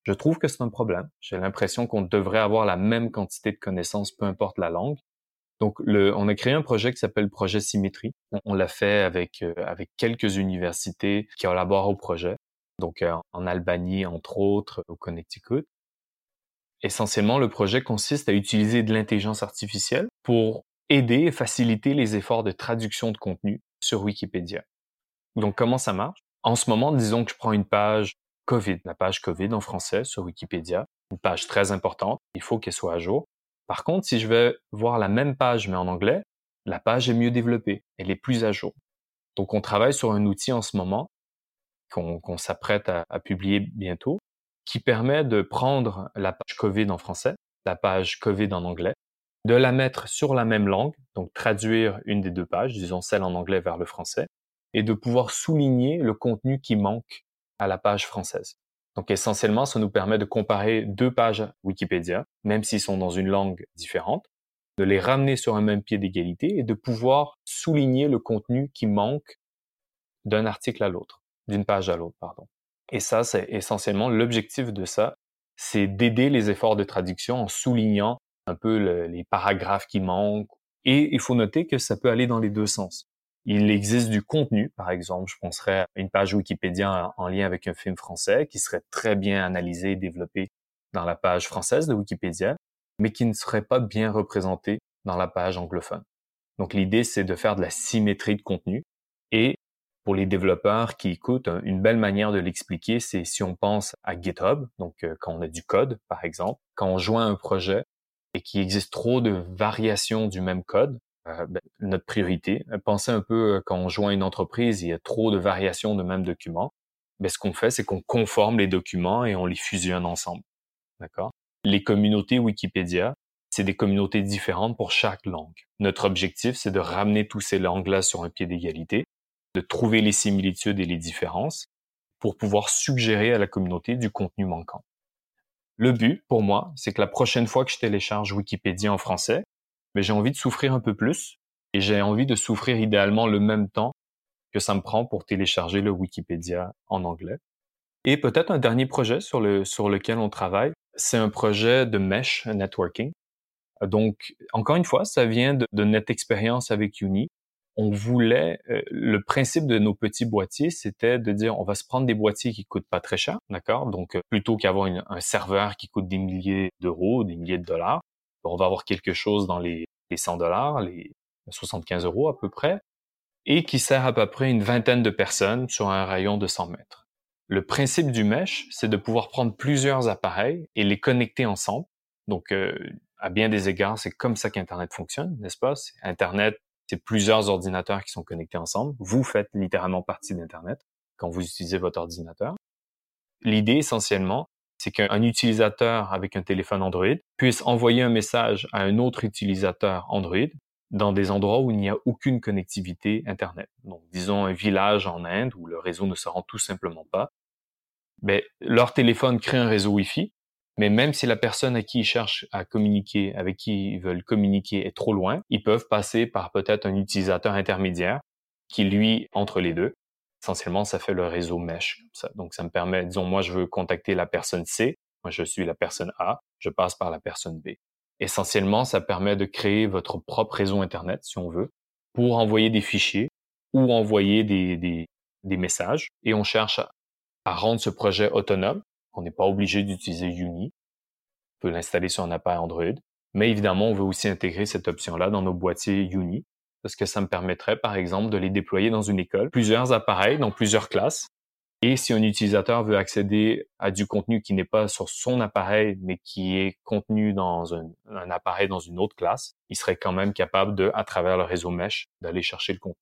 Je trouve que c'est un problème. J'ai l'impression qu'on devrait avoir la même quantité de connaissances, peu importe la langue. Donc, le, on a créé un projet qui s'appelle Projet Symétrie. On, l'a fait avec, euh, avec quelques universités qui collaborent au projet donc euh, en Albanie entre autres, au Connecticut. Essentiellement, le projet consiste à utiliser de l'intelligence artificielle pour aider et faciliter les efforts de traduction de contenu sur Wikipédia. Donc comment ça marche? En ce moment, disons que je prends une page COVID, la page COVID en français sur Wikipédia, une page très importante, il faut qu'elle soit à jour. Par contre, si je vais voir la même page mais en anglais, la page est mieux développée, elle est plus à jour. Donc on travaille sur un outil en ce moment qu'on s'apprête à, à, publier bientôt, qui permet de prendre la page COVID en français, la page COVID en anglais, de la mettre sur la même langue, donc traduire une des deux pages, disons celle en anglais vers le français, et de pouvoir souligner le contenu qui manque à la page française. Donc essentiellement, ça nous permet de comparer deux pages Wikipédia, même s'ils sont dans une langue différente, de les ramener sur un même pied d'égalité et de pouvoir souligner le contenu qui manque d'un article à l'autre d'une page à l'autre, pardon. Et ça, c'est essentiellement l'objectif de ça, c'est d'aider les efforts de traduction en soulignant un peu les paragraphes qui manquent. Et il faut noter que ça peut aller dans les deux sens. Il existe du contenu, par exemple, je penserais à une page Wikipédia en lien avec un film français qui serait très bien analysé et développé dans la page française de Wikipédia, mais qui ne serait pas bien représenté dans la page anglophone. Donc l'idée, c'est de faire de la symétrie de contenu et pour les développeurs qui écoutent, une belle manière de l'expliquer, c'est si on pense à GitHub, donc euh, quand on a du code, par exemple, quand on joint un projet et qu'il existe trop de variations du même code, euh, ben, notre priorité, euh, pensez un peu quand on joint une entreprise, il y a trop de variations de même document. Ben, ce qu'on fait, c'est qu'on conforme les documents et on les fusionne ensemble. D'accord? Les communautés Wikipédia, c'est des communautés différentes pour chaque langue. Notre objectif, c'est de ramener tous ces langues-là sur un pied d'égalité, de trouver les similitudes et les différences pour pouvoir suggérer à la communauté du contenu manquant. Le but, pour moi, c'est que la prochaine fois que je télécharge Wikipédia en français, mais j'ai envie de souffrir un peu plus et j'ai envie de souffrir idéalement le même temps que ça me prend pour télécharger le Wikipédia en anglais. Et peut-être un dernier projet sur, le, sur lequel on travaille, c'est un projet de mesh networking. Donc, encore une fois, ça vient de, notre expérience avec Uni. On voulait, euh, le principe de nos petits boîtiers, c'était de dire, on va se prendre des boîtiers qui coûtent pas très cher, d'accord? Donc, euh, plutôt qu'avoir un serveur qui coûte des milliers d'euros, des milliers de dollars, on va avoir quelque chose dans les, les 100 dollars, les 75 euros à peu près, et qui sert à peu près une vingtaine de personnes sur un rayon de 100 mètres. Le principe du mesh, c'est de pouvoir prendre plusieurs appareils et les connecter ensemble. Donc, euh, à bien des égards, c'est comme ça qu'Internet fonctionne, n'est-ce pas? Internet, c'est plusieurs ordinateurs qui sont connectés ensemble. Vous faites littéralement partie d'Internet quand vous utilisez votre ordinateur. L'idée, essentiellement, c'est qu'un utilisateur avec un téléphone Android puisse envoyer un message à un autre utilisateur Android dans des endroits où il n'y a aucune connectivité Internet. Donc, disons un village en Inde où le réseau ne se rend tout simplement pas. Ben, leur téléphone crée un réseau Wi-Fi mais même si la personne à qui ils cherchent à communiquer, avec qui ils veulent communiquer est trop loin, ils peuvent passer par peut-être un utilisateur intermédiaire qui, lui, entre les deux. Essentiellement, ça fait le réseau mesh. Donc, ça me permet, disons, moi, je veux contacter la personne C, moi, je suis la personne A, je passe par la personne B. Essentiellement, ça permet de créer votre propre réseau Internet, si on veut, pour envoyer des fichiers ou envoyer des, messages. Et on cherche à rendre ce projet autonome on n'est pas obligé d'utiliser Uni. On peut l'installer sur un appareil Android. Mais évidemment, on veut aussi intégrer cette option-là dans nos boîtiers Uni parce que ça me permettrait, par exemple, de les déployer dans une école, plusieurs appareils dans plusieurs classes. Et si un utilisateur veut accéder à du contenu qui n'est pas sur son appareil, mais qui est contenu dans un, appareil dans une autre classe, il serait quand même capable de, à travers le réseau Mesh, d'aller chercher le contenu.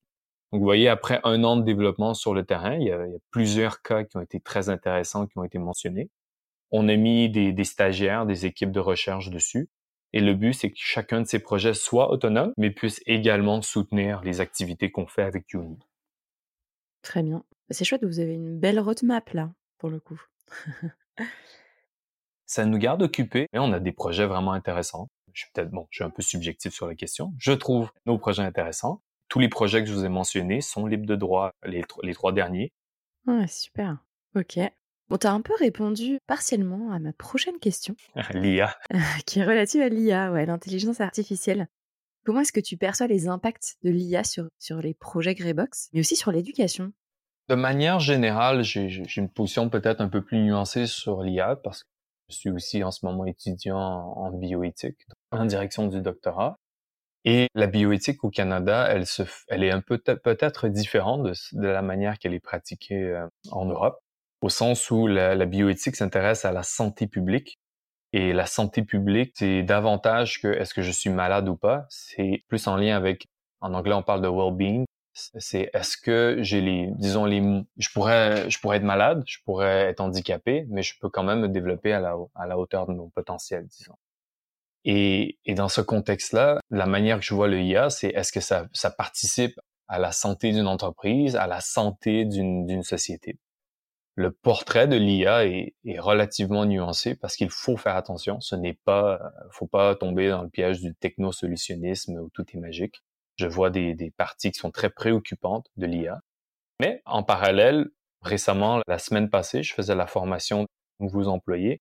Donc, vous voyez, après un an de développement sur le terrain, il y, a, plusieurs cas qui ont été très intéressants, qui ont été mentionnés. On a mis des, stagiaires, des équipes de recherche dessus. Et le but, c'est que chacun de ces projets soit autonome, mais puisse également soutenir les activités qu'on fait avec Uni. Très bien. C'est chouette, vous avez une belle roadmap là, pour le coup. Ça nous garde occupés et on a des projets vraiment intéressants. Je suis peut-être, bon, je suis un peu subjectif sur la question. Je trouve nos projets intéressants tous les projets que je vous ai mentionnés sont libres de droit, les, les trois derniers. Ouais, super. Ok. Bon, tu as un peu répondu partiellement à ma prochaine question. L'IA. qui est relative à l'IA, ouais, l'intelligence artificielle. Comment est-ce que tu perçois les impacts de l'IA sur, sur les projets Greybox, mais aussi sur l'éducation? De manière générale, j'ai une position peut-être un peu plus nuancée sur l'IA parce que je suis aussi en ce moment étudiant en bioéthique en direction du doctorat. Et la bioéthique au Canada, elle, se, elle est un peu peut-être différente de, de, la manière qu'elle est pratiquée euh, en Europe, au sens où la, bioéthique s'intéresse à la santé publique. Et la santé publique, c'est davantage que est-ce que je suis malade ou pas. C'est plus en lien avec, en anglais, on parle de well-being. C'est est-ce que j'ai les, disons les, je pourrais, je pourrais être malade, je pourrais être handicapé, mais je peux quand même me développer à la, à la hauteur de mon potentiel, disons. Et, et dans ce contexte-là, la manière que je vois le IA, c'est est-ce que ça, ça participe à la santé d'une entreprise, à la santé d'une société? Le portrait de l'IA est, est, relativement nuancé parce qu'il faut faire attention. Ce n'est pas, faut pas tomber dans le piège du technosolutionnisme où tout est magique. Je vois des, des parties qui sont très préoccupantes de l'IA. Mais en parallèle, récemment, la semaine passée, je faisais la formation de nouveaux employés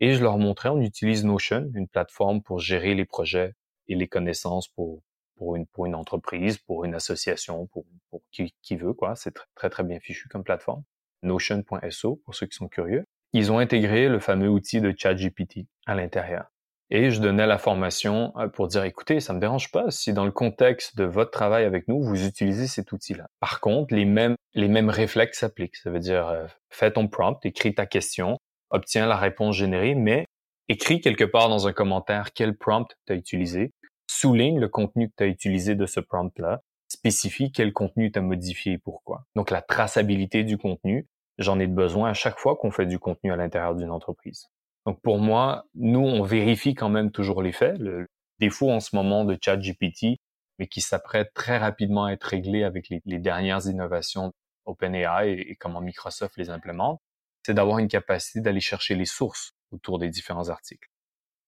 et je leur montrais, on utilise Notion, une plateforme pour gérer les projets et les connaissances pour, pour, une, pour une entreprise, pour une association, pour, pour qui, qui veut, quoi. C'est très, très bien fichu comme plateforme. Notion.so, pour ceux qui sont curieux. Ils ont intégré le fameux outil de ChatGPT à l'intérieur. Et je donnais la formation euh, pour dire, écoutez, ça me dérange pas si dans le contexte de votre travail avec nous, vous utilisez cet outil-là. Par contre, les mêmes, les mêmes réflexes s'appliquent. Ça veut dire, euh, fais ton prompt, écris ta question, obtient la réponse générée, mais écris quelque part dans un commentaire quel prompt tu as utilisé, souligne le contenu que tu as utilisé de ce prompt-là, spécifie quel contenu tu as modifié et pourquoi. Donc la traçabilité du contenu, j'en ai besoin à chaque fois qu'on fait du contenu à l'intérieur d'une entreprise. Donc pour moi, nous, on vérifie quand même toujours les faits. Le défaut en ce moment de ChatGPT, mais qui s'apprête très rapidement à être réglé avec les, dernières innovations OpenAI et, et comment Microsoft les implémente, c'est d'avoir une capacité d'aller chercher les sources autour des différents articles.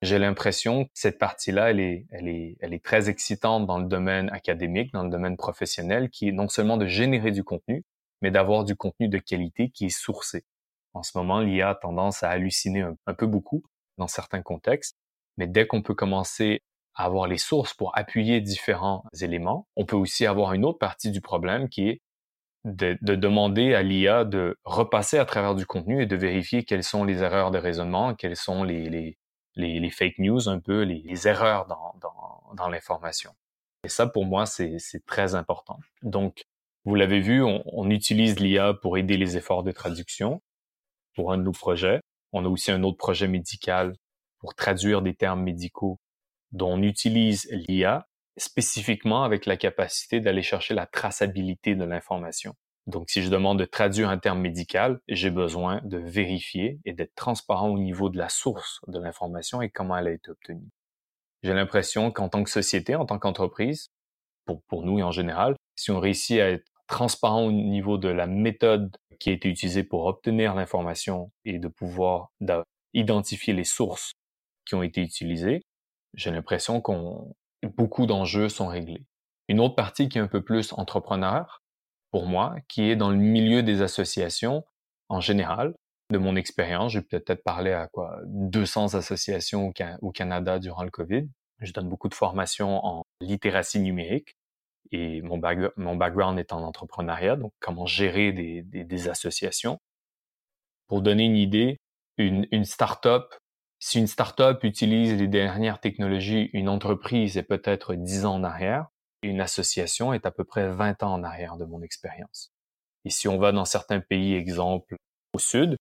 J'ai l'impression que cette partie-là, elle est, elle, est, elle est très excitante dans le domaine académique, dans le domaine professionnel, qui est non seulement de générer du contenu, mais d'avoir du contenu de qualité qui est sourcé. En ce moment, l'IA a tendance à halluciner un, peu beaucoup dans certains contextes, mais dès qu'on peut commencer à avoir les sources pour appuyer différents éléments, on peut aussi avoir une autre partie du problème qui est de, demander à l'IA de repasser à travers du contenu et de vérifier quelles sont les erreurs de raisonnement, quelles sont les, les, les, fake news, un peu les, erreurs dans, dans, l'information. Et ça, pour moi, c'est très important. Donc, vous l'avez vu, on, on utilise l'IA pour aider les efforts de traduction pour un de nos projets. On a aussi un autre projet médical pour traduire des termes médicaux dont on utilise l'IA spécifiquement avec la capacité d'aller chercher la traçabilité de l'information. Donc, si je demande de traduire un terme médical, j'ai besoin de vérifier et d'être transparent au niveau de la source de l'information et comment elle a été obtenue. J'ai l'impression qu'en tant que société, en tant qu'entreprise, pour, pour nous et en général, si on réussit à être transparent au niveau de la méthode qui a été utilisée pour obtenir l'information et de pouvoir identifier les sources qui ont été utilisées, j'ai l'impression qu'on beaucoup d'enjeux sont réglés. Une autre partie qui est un peu plus entrepreneur, pour moi, qui est dans le milieu des associations en général. De mon expérience, j'ai peut-être parlé à quoi 200 associations au, Canada durant le Covid. Je donne beaucoup de formations en littératie numérique et mon, mon background est en entrepreneuriat, donc comment gérer des, des, associations. Pour donner une idée, une, une start-up si une startup utilise les dernières technologies, une entreprise est peut-être 10 ans en arrière, une association est à peu près 20 ans en arrière de mon expérience. Et si on va dans certains pays, exemple au sud,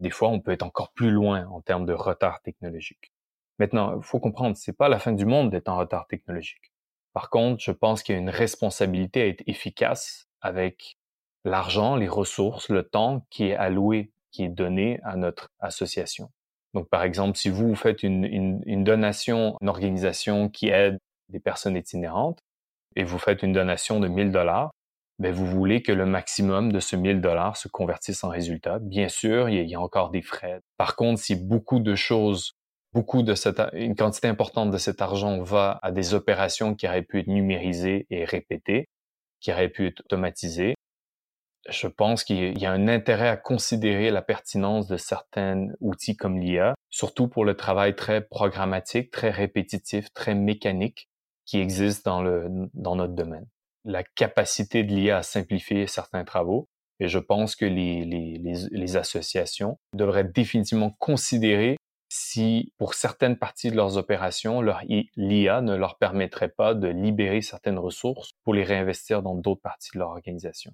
des fois on peut être encore plus loin en termes de retard technologique. Maintenant, il faut comprendre, c'est pas la fin du monde d'être en retard technologique. Par contre, je pense qu'il y a une responsabilité à être efficace avec l'argent, les ressources, le temps qui est alloué, qui est donné à notre association. Donc, par exemple, si vous faites une, une, une donation, une organisation qui aide des personnes itinérantes, et vous faites une donation de 1000 dollars, ben vous voulez que le maximum de ce 1000 dollars se convertisse en résultat. Bien sûr, il y, a, encore des frais. Par contre, si beaucoup de choses, beaucoup de cette, une quantité importante de cet argent va à des opérations qui auraient pu être numérisées et répétées, qui auraient pu être automatisées, je pense qu'il y a un intérêt à considérer la pertinence de certains outils comme l'IA, surtout pour le travail très programmatique, très répétitif, très mécanique qui existe dans, notre domaine. La capacité de l'IA à simplifier certains travaux, et je pense que les associations devraient définitivement considérer si pour certaines parties de leurs opérations, leur l'IA ne leur permettrait pas de libérer certaines ressources pour les réinvestir dans d'autres parties de leur organisation.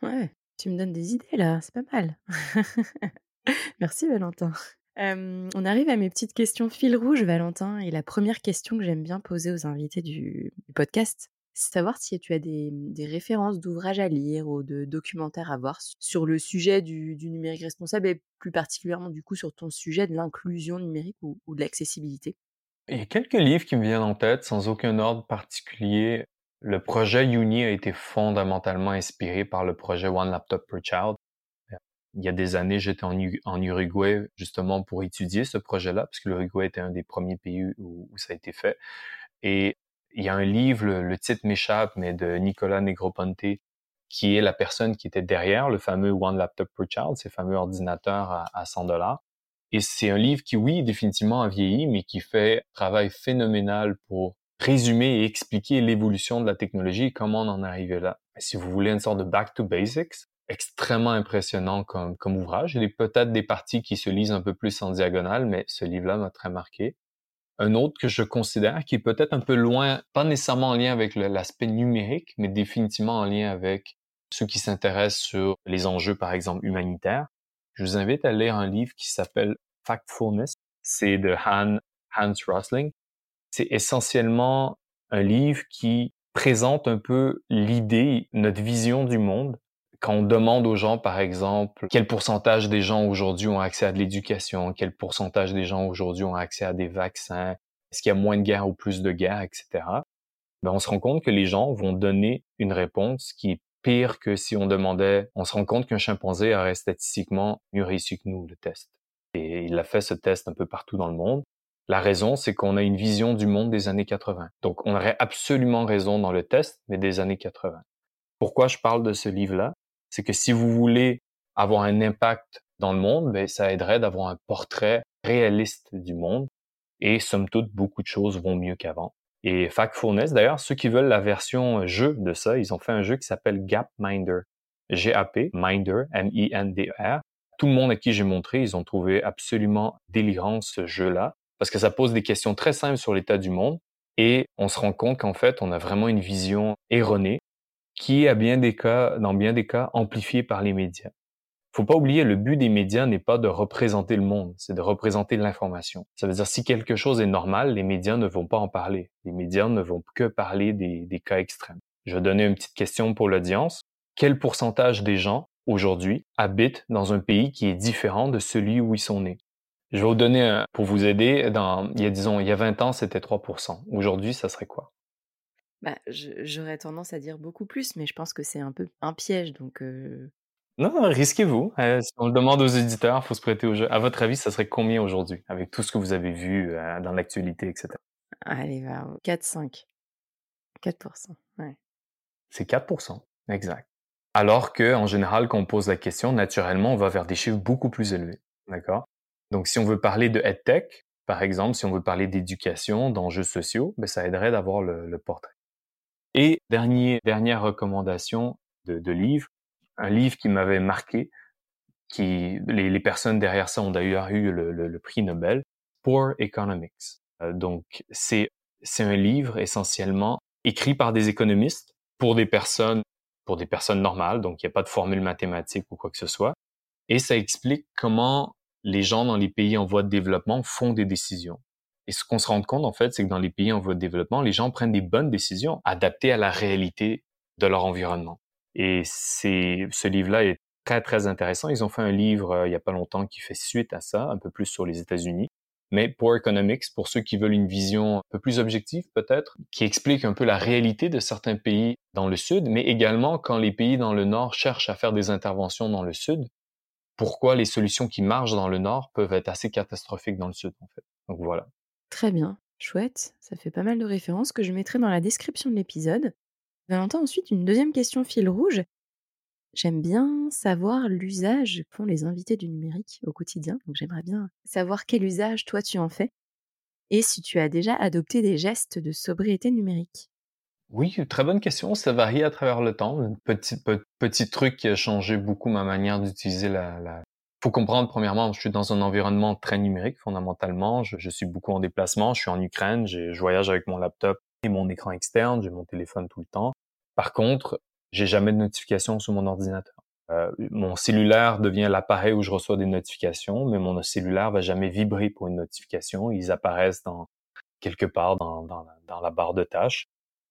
Ouais, tu me donnes des idées là, c'est pas mal. Merci Valentin. On arrive à mes petites questions fil rouge, Valentin, et la première question que j'aime bien poser aux invités du, podcast, c'est savoir si tu as des, références d'ouvrages à lire ou de documentaires à voir sur le sujet du, numérique responsable et plus particulièrement du coup sur ton sujet de l'inclusion numérique ou, ou de l'accessibilité. Il y a quelques livres qui me viennent en tête sans aucun ordre particulier. Le projet Uni a été fondamentalement inspiré par le projet One Laptop per Child. Il y a des années, j'étais en, Uruguay justement pour étudier ce projet-là, parce que l'Uruguay était un des premiers pays où, ça a été fait. Et il y a un livre, le, titre m'échappe, mais de Nicolas Negroponte, qui est la personne qui était derrière le fameux One Laptop per Child, ces fameux ordinateurs à, à 100 dollars. Et c'est un livre qui, oui, définitivement a vieilli, mais qui fait un travail phénoménal pour résumer et expliquer l'évolution de la technologie et comment on en est arrivé là. Si vous voulez une sorte de back to basics, extrêmement impressionnant comme, comme ouvrage. Il y a peut-être des parties qui se lisent un peu plus en diagonale, mais ce livre-là m'a très marqué. Un autre que je considère qui est peut-être un peu loin, pas nécessairement en lien avec l'aspect numérique, mais définitivement en lien avec ceux qui s'intéressent sur les enjeux, par exemple, humanitaires. Je vous invite à lire un livre qui s'appelle Factfulness. C'est de Han, Hans Rosling c'est essentiellement un livre qui présente un peu l'idée, notre vision du monde, quand on demande aux gens, par exemple, quel pourcentage des gens aujourd'hui ont accès à de l'éducation, quel pourcentage des gens aujourd'hui ont accès à des vaccins, est-ce qu'il y a moins de guerres ou plus de guerres, etc., ben on se rend compte que les gens vont donner une réponse qui est pire que si on demandait, on se rend compte qu'un chimpanzé aurait statistiquement mieux réussi que nous le test. Et il a fait ce test un peu partout dans le monde. La raison, c'est qu'on a une vision du monde des années 80. Donc, on aurait absolument raison dans le test, mais des années 80. Pourquoi je parle de ce livre-là? C'est que si vous voulez avoir un impact dans le monde, ben, ça aiderait d'avoir un portrait réaliste du monde. Et somme toute, beaucoup de choses vont mieux qu'avant. Et Factfulness, d'ailleurs, ceux qui veulent la version jeu de ça, ils ont fait un jeu qui s'appelle Gapminder. G-A-P, Minder, M-I-N-D-R. Tout le monde à qui j'ai montré, ils ont trouvé absolument délirant ce jeu-là parce que ça pose des questions très simples sur l'état du monde et on se rend compte qu'en fait, on a vraiment une vision erronée qui est à bien des cas, dans bien des cas, amplifiée par les médias. Faut pas oublier, le but des médias n'est pas de représenter le monde, c'est de représenter l'information. Ça veut dire si quelque chose est normal, les médias ne vont pas en parler. Les médias ne vont que parler des, des cas extrêmes. Je vais donner une petite question pour l'audience. Quel pourcentage des gens aujourd'hui habitent dans un pays qui est différent de celui où ils sont nés? Je vais vous donner, un, pour vous aider, dans, il y a, disons, il y a 20 ans, c'était 3%. Aujourd'hui, ça serait quoi? Bah, j'aurais tendance à dire beaucoup plus, mais je pense que c'est un peu un piège, donc. Euh... Non, risquez-vous. Euh, si on le demande aux éditeurs, faut se prêter au jeu. À votre avis, ça serait combien aujourd'hui, avec tout ce que vous avez vu euh, dans l'actualité, etc. Allez, va, 4-5. 4%, ouais. C'est 4%, exact. Alors que, en général, quand on pose la question, naturellement, on va vers des chiffres beaucoup plus élevés. D'accord? Donc, si on veut parler de EdTech, par exemple, si on veut parler d'éducation, d'enjeux sociaux, ben, ça aiderait d'avoir le, portrait. Et dernier, dernière recommandation de, de livre, un livre qui m'avait marqué, qui les, les, personnes derrière ça ont d'ailleurs eu le, le, prix Nobel, Poor Economics. Euh, donc, c'est c'est un livre essentiellement écrit par des économistes pour des personnes pour des personnes normales, donc il n'y a pas de formule mathématique ou quoi que ce soit. Et ça explique comment les gens dans les pays en voie de développement font des décisions. Et ce qu'on se rend compte, en fait, c'est que dans les pays en voie de développement, les gens prennent des bonnes décisions adaptées à la réalité de leur environnement. Et c'est, ce livre-là est très, très intéressant. Ils ont fait un livre euh, il y a pas longtemps qui fait suite à ça, un peu plus sur les États-Unis. Mais Poor Economics, pour ceux qui veulent une vision un peu plus objective peut-être, qui explique un peu la réalité de certains pays dans le Sud, mais également quand les pays dans le Nord cherchent à faire des interventions dans le Sud, pourquoi les solutions qui marchent dans le nord peuvent être assez catastrophiques dans le sud, en fait. Donc voilà. Très bien, chouette. Ça fait pas mal de références que je mettrai dans la description de l'épisode. Valentin, ensuite, une deuxième question fil rouge. J'aime bien savoir l'usage qu'ont les invités du numérique au quotidien. Donc j'aimerais bien savoir quel usage toi tu en fais et si tu as déjà adopté des gestes de sobriété numérique. Oui, très bonne question. Ça varie à travers le temps. Petit, petit truc qui a changé beaucoup ma manière d'utiliser la, la... Faut comprendre, premièrement, je suis dans un environnement très numérique, fondamentalement. Je, suis beaucoup en déplacement. Je suis en Ukraine. Je voyage avec mon laptop et mon écran externe. J'ai mon téléphone tout le temps. Par contre, j'ai jamais de notification sur mon ordinateur. Euh, mon cellulaire devient l'appareil où je reçois des notifications, mais mon cellulaire va jamais vibrer pour une notification. Ils apparaissent dans quelque part dans, dans, dans la barre de tâches.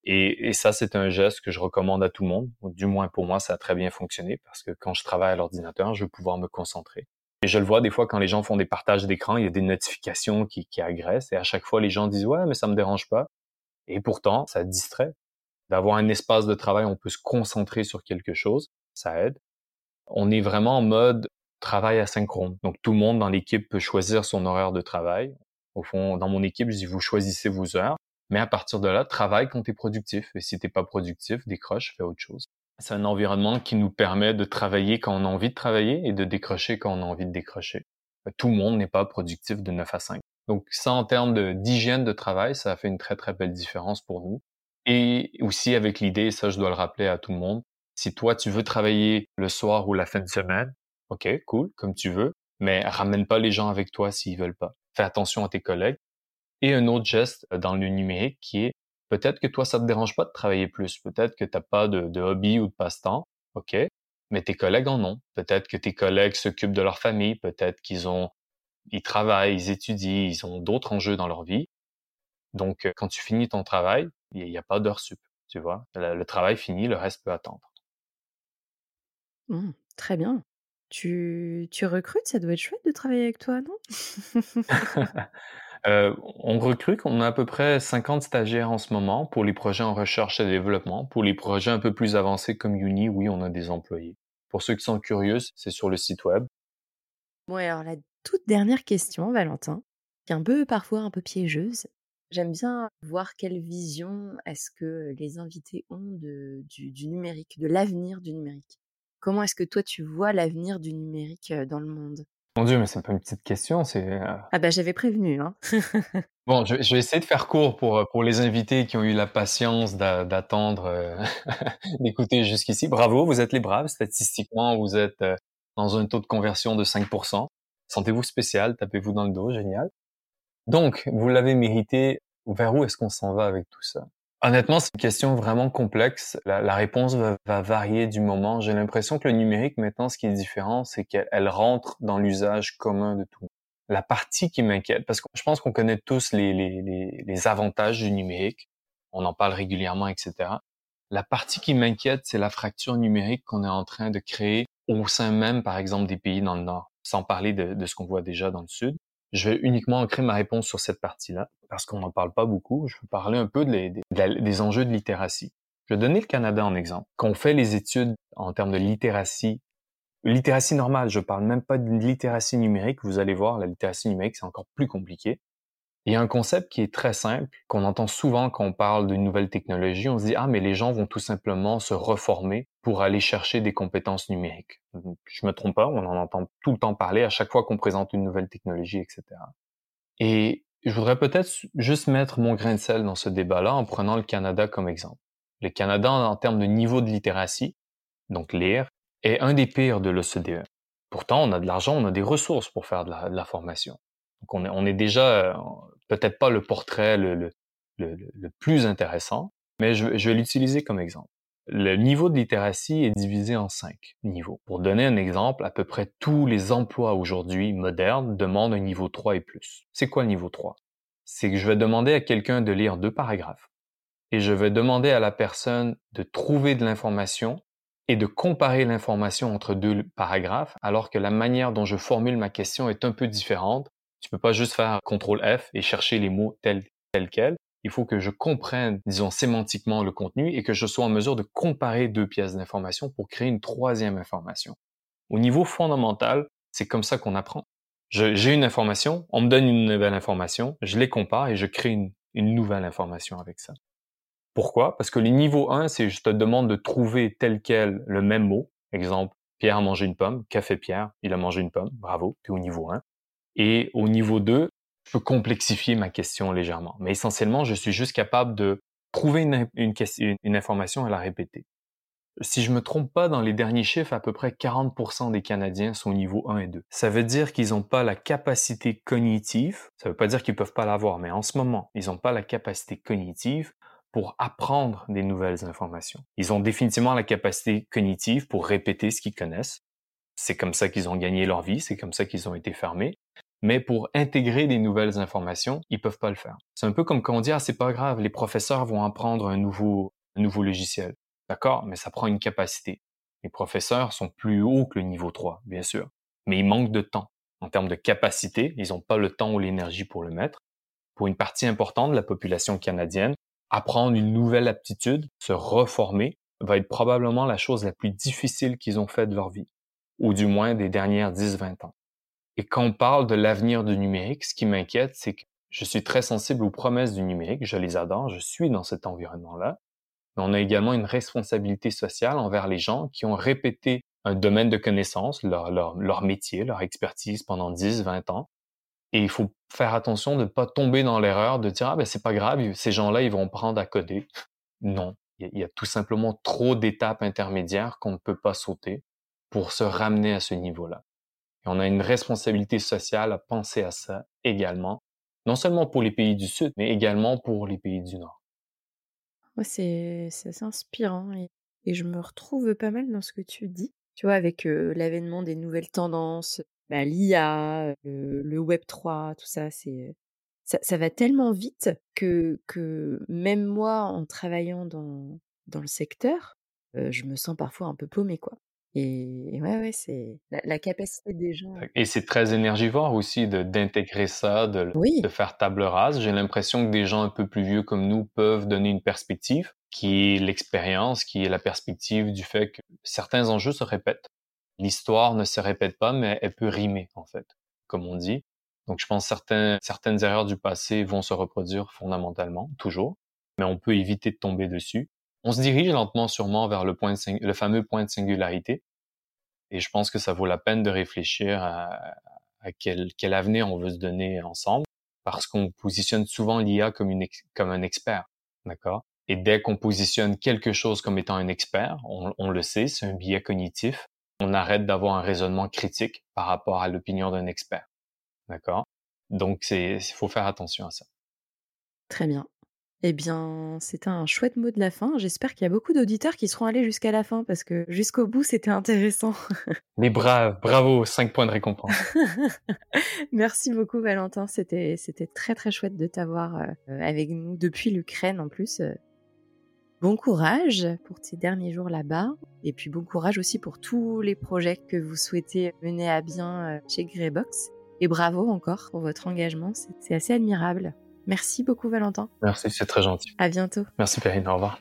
Et, ça, c'est un geste que je recommande à tout le monde. Du moins pour moi, ça a très bien fonctionné parce que quand je travaille à l'ordinateur, je vais pouvoir me concentrer. Et je le vois des fois quand les gens font des partages d'écran, il y a des notifications qui, agressent et à chaque fois les gens disent ouais mais ça me dérange pas. Et pourtant, ça distrait. D'avoir un espace de travail, on peut se concentrer sur quelque chose, ça aide. On est vraiment en mode travail asynchrone. Donc tout le monde dans l'équipe peut choisir son horaire de travail. Au fond, dans mon équipe, je dis vous choisissez vos heures. Mais à partir de là, travaille quand tu es productif. Et si t'es pas productif, décroche, fais autre chose. C'est un environnement qui nous permet de travailler quand on a envie de travailler et de décrocher quand on a envie de décrocher. Tout le monde n'est pas productif de 9 à 5. Donc ça, en termes d'hygiène de, travail, ça a fait une très très belle différence pour nous. Et aussi avec l'idée, ça je dois le rappeler à tout le monde, si toi tu veux travailler le soir ou la fin de semaine, ok, cool, comme tu veux, mais ramène pas les gens avec toi s'ils veulent pas. Fais attention à tes collègues et un autre geste euh, dans le numérique qui est peut-être que toi, ça te dérange pas de travailler plus. Peut-être que t'as pas de, de hobby ou de passe-temps. OK. Mais tes collègues en ont. Peut-être que tes collègues s'occupent de leur famille. Peut-être qu'ils ont, ils travaillent, ils étudient, ils ont d'autres enjeux dans leur vie. Donc, euh, quand tu finis ton travail, il n'y a pas d'heure sup. Tu vois, le, le travail fini, le reste peut attendre. Mmh, très bien. Tu, tu recrutes, ça doit être chouette de travailler avec toi, non? Euh, on recrute, on a à peu près 50 stagiaires en ce moment pour les projets en recherche et développement. Pour les projets un peu plus avancés comme Uni, oui, on a des employés. Pour ceux qui sont curieux, c'est sur le site web. Bon, alors la toute dernière question, Valentin, qui est un peu parfois un peu piégeuse. J'aime bien voir quelle vision est-ce que les invités ont du numérique, de l'avenir du numérique. Comment est-ce que toi tu vois l'avenir du numérique euh, dans le monde? Mon Dieu, mais c'est pas une petite question, c'est... euh, Ah bah j'avais prévenu, hein. Bon, je, je vais essayer de faire court pour, euh, pour les invités qui ont eu la patience d'a- d'attendre, euh, d'écouter jusqu'ici. Bravo, vous êtes les braves. Statistiquement, vous êtes euh, dans un taux de conversion de 5%. Sentez-vous spécial, tapez-vous dans le dos, génial. Donc, vous l'avez mérité. Vers où est-ce qu'on s'en va avec tout ça? Honnêtement, c'est une question vraiment complexe. La, réponse va, va varier du moment. J'ai l'impression que le numérique, maintenant, ce qui est différent, c'est qu'elle elle rentre dans l'usage commun de tout. La partie qui m'inquiète, parce que je pense qu'on connaît tous les, avantages du numérique, on en parle régulièrement, etc. La partie qui m'inquiète, c'est la fracture numérique qu'on est en train de créer au sein même, par exemple, des pays dans le Nord, sans parler de ce qu'on voit déjà dans le Sud. Je vais uniquement ancrer ma réponse sur cette partie-là, parce qu'on n'en parle pas beaucoup. Je vais parler un peu des enjeux de littératie. Je vais donner le Canada en exemple. Quand on fait les études en termes de littératie, littératie normale, je parle même pas de littératie numérique, vous allez voir, la littératie numérique, c'est encore plus compliqué. Il y a un concept qui est très simple, qu'on entend souvent quand on parle de nouvelles technologies. On se dit, ah, mais les gens vont tout simplement se reformer pour aller chercher des compétences numériques. Je me trompe pas, on en entend tout le temps parler à chaque fois qu'on présente une nouvelle technologie, etc. Et je voudrais peut-être juste mettre mon grain de sel dans ce débat-là en prenant le Canada comme exemple. Le Canada, en termes de niveau de littératie, donc lire, est un des pires de l'OCDE. Pourtant, on a de l'argent, on a des ressources pour faire de la, formation. Donc on est, on est déjà euh, peut-être pas le portrait le, le, le, plus intéressant, mais je, je vais l'utiliser comme exemple. Le niveau de littératie est divisé en cinq niveaux. Pour donner un exemple, à peu près tous les emplois aujourd'hui modernes demandent un niveau 3 et plus. C'est quoi le niveau 3? C'est que je vais demander à quelqu'un de lire deux paragraphes et je vais demander à la personne de trouver de l'information et de comparer l'information entre deux paragraphes alors que la manière dont je formule ma question est un peu différente. Tu peux pas juste faire CTRL F et chercher les mots tels, tels quels. Il faut que je comprenne, disons, sémantiquement le contenu et que je sois en mesure de comparer deux pièces d'information pour créer une troisième information. Au niveau fondamental, c'est comme ça qu'on apprend. J'ai une information, on me donne une nouvelle information, je les compare et je crée une, nouvelle information avec ça. Pourquoi? Parce que le niveau 1, c'est je te demande de trouver tel quel le même mot. Exemple, Pierre a mangé une pomme. Fait Pierre? Il a mangé une pomme. Bravo, tu es au niveau 1. Et au niveau 2, je peux complexifier ma question légèrement. Mais essentiellement, je suis juste capable de trouver une, information et la répéter. Si je me trompe pas, dans les derniers chiffres, à peu près 40% des Canadiens sont au niveau 1 et 2. Ça veut dire qu'ils n'ont pas la capacité cognitive. Ça veut pas dire qu'ils peuvent pas l'avoir, mais en ce moment, ils n'ont pas la capacité cognitive pour apprendre des nouvelles informations. Ils ont définitivement la capacité cognitive pour répéter ce qu'ils connaissent. C'est comme ça qu'ils ont gagné leur vie, c'est comme ça qu'ils ont été fermés. Mais pour intégrer des nouvelles informations, ils peuvent pas le faire. C'est un peu comme quand on dit, ah, c'est pas grave, les professeurs vont apprendre un nouveau, un nouveau logiciel. D'accord, mais ça prend une capacité. Les professeurs sont plus hauts que le niveau 3, bien sûr. Mais ils manquent de temps. En termes de capacité, ils n'ont pas le temps ou l'énergie pour le mettre. Pour une partie importante de la population canadienne, apprendre une nouvelle aptitude, se reformer, va être probablement la chose la plus difficile qu'ils ont faite de leur vie, ou du moins des dernières 10-20 ans. Et quand on parle de l'avenir du numérique, ce qui m'inquiète, c'est que je suis très sensible aux promesses du numérique, je les adore, je suis dans cet environnement-là, mais on a également une responsabilité sociale envers les gens qui ont répété un domaine de connaissance, leur, leur, leur métier, leur expertise pendant 10-20 ans, et il faut faire attention de ne pas tomber dans l'erreur de dire ah ben c'est pas grave, ces gens-là ils vont prendre à coder. Non, il y a tout simplement trop d'étapes intermédiaires qu'on ne peut pas sauter pour se ramener à ce niveau-là. On a une responsabilité sociale à penser à ça également, non seulement pour les pays du Sud, mais également pour les pays du Nord. Ouais, c'est inspirant et, je me retrouve pas mal dans ce que tu dis. Tu vois, avec euh, l'avènement des nouvelles tendances, bah, l'IA, le, le Web 3, tout ça, c'est ça, ça va tellement vite que, que même moi, en travaillant dans, dans le secteur, euh, je me sens parfois un peu paumée, quoi. Et ouais, ouais, c'est la, capacité des gens. Et c'est très énergivore aussi d'intégrer ça, de, de faire table rase. J'ai l'impression que des gens un peu plus vieux comme nous peuvent donner une perspective qui est l'expérience, qui est la perspective du fait que certains enjeux se répètent. L'histoire ne se répète pas, mais elle peut rimer, en fait, comme on dit. Donc, je pense que certains, certaines erreurs du passé vont se reproduire fondamentalement, toujours, mais on peut éviter de tomber dessus. On se dirige lentement, sûrement vers le, fameux point de singularité, et je pense que ça vaut la peine de réfléchir à, quel, avenir on veut se donner ensemble, parce qu'on positionne souvent l'IA comme un expert, d'accord? Et dès qu'on positionne quelque chose comme étant un expert, on, on le sait, c'est un biais cognitif, on arrête d'avoir un raisonnement critique par rapport à l'opinion d'un expert, d'accord? Donc, il faut faire attention à ça. Très bien. Eh bien, c'était un chouette mot de la fin. J'espère qu'il y a beaucoup d'auditeurs qui seront allés jusqu'à la fin parce que jusqu'au bout, c'était intéressant. Mais bravo, bravo, 5 points de récompense. Merci beaucoup, Valentin. C'était, c'était très, très chouette de t'avoir euh, avec nous depuis l'Ukraine en plus. Bon courage pour tes derniers jours là-bas et puis bon courage aussi pour tous les projets que vous souhaitez mener à bien euh, chez Greybox. Et bravo encore pour votre engagement, c'est assez admirable. Merci beaucoup Valentin. Merci, c'est très gentil. À bientôt. Merci Perrine, au revoir.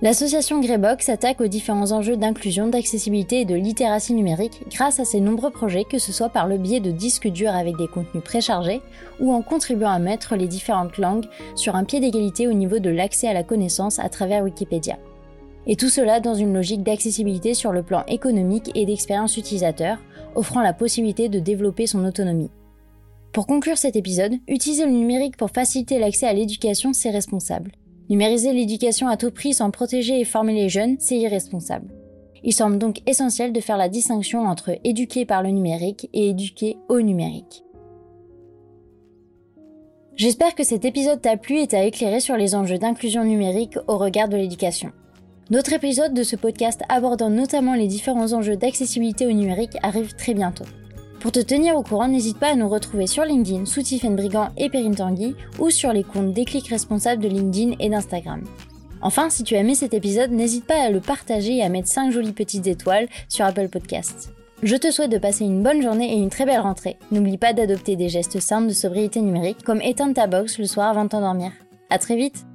L'association Greybox s'attaque aux différents enjeux d'inclusion, d'accessibilité et de littératie numérique grâce à ses nombreux projets, que ce soit par le biais de disques durs avec des contenus préchargés ou en contribuant à mettre les différentes langues sur un pied d'égalité au niveau de l'accès à la connaissance à travers Wikipédia. Et tout cela dans une logique d'accessibilité sur le plan économique et d'expérience utilisateur, offrant la possibilité de développer son autonomie. Pour conclure cet épisode, utiliser le numérique pour faciliter l'accès à l'éducation, c'est responsable. Numériser l'éducation à tout prix sans protéger et former les jeunes, c'est irresponsable. Il semble donc essentiel de faire la distinction entre éduquer par le numérique et éduquer au numérique. J'espère que cet épisode t'a plu et t'a éclairé sur les enjeux d'inclusion numérique au regard de l'éducation. Notre épisode de ce podcast abordant notamment les différents enjeux d'accessibilité au numérique arrive très bientôt. Pour te tenir au courant, n'hésite pas à nous retrouver sur LinkedIn sous Tiffen Brigand et Perrine Tanguy ou sur les comptes Déclic Responsables de LinkedIn et d'Instagram. Enfin, si tu as aimé cet épisode, n'hésite pas à le partager et à mettre 5 jolies petites étoiles sur Apple Podcasts. Je te souhaite de passer une bonne journée et une très belle rentrée. N'oublie pas d'adopter des gestes simples de sobriété numérique comme éteindre ta box le soir avant de t'endormir. À très vite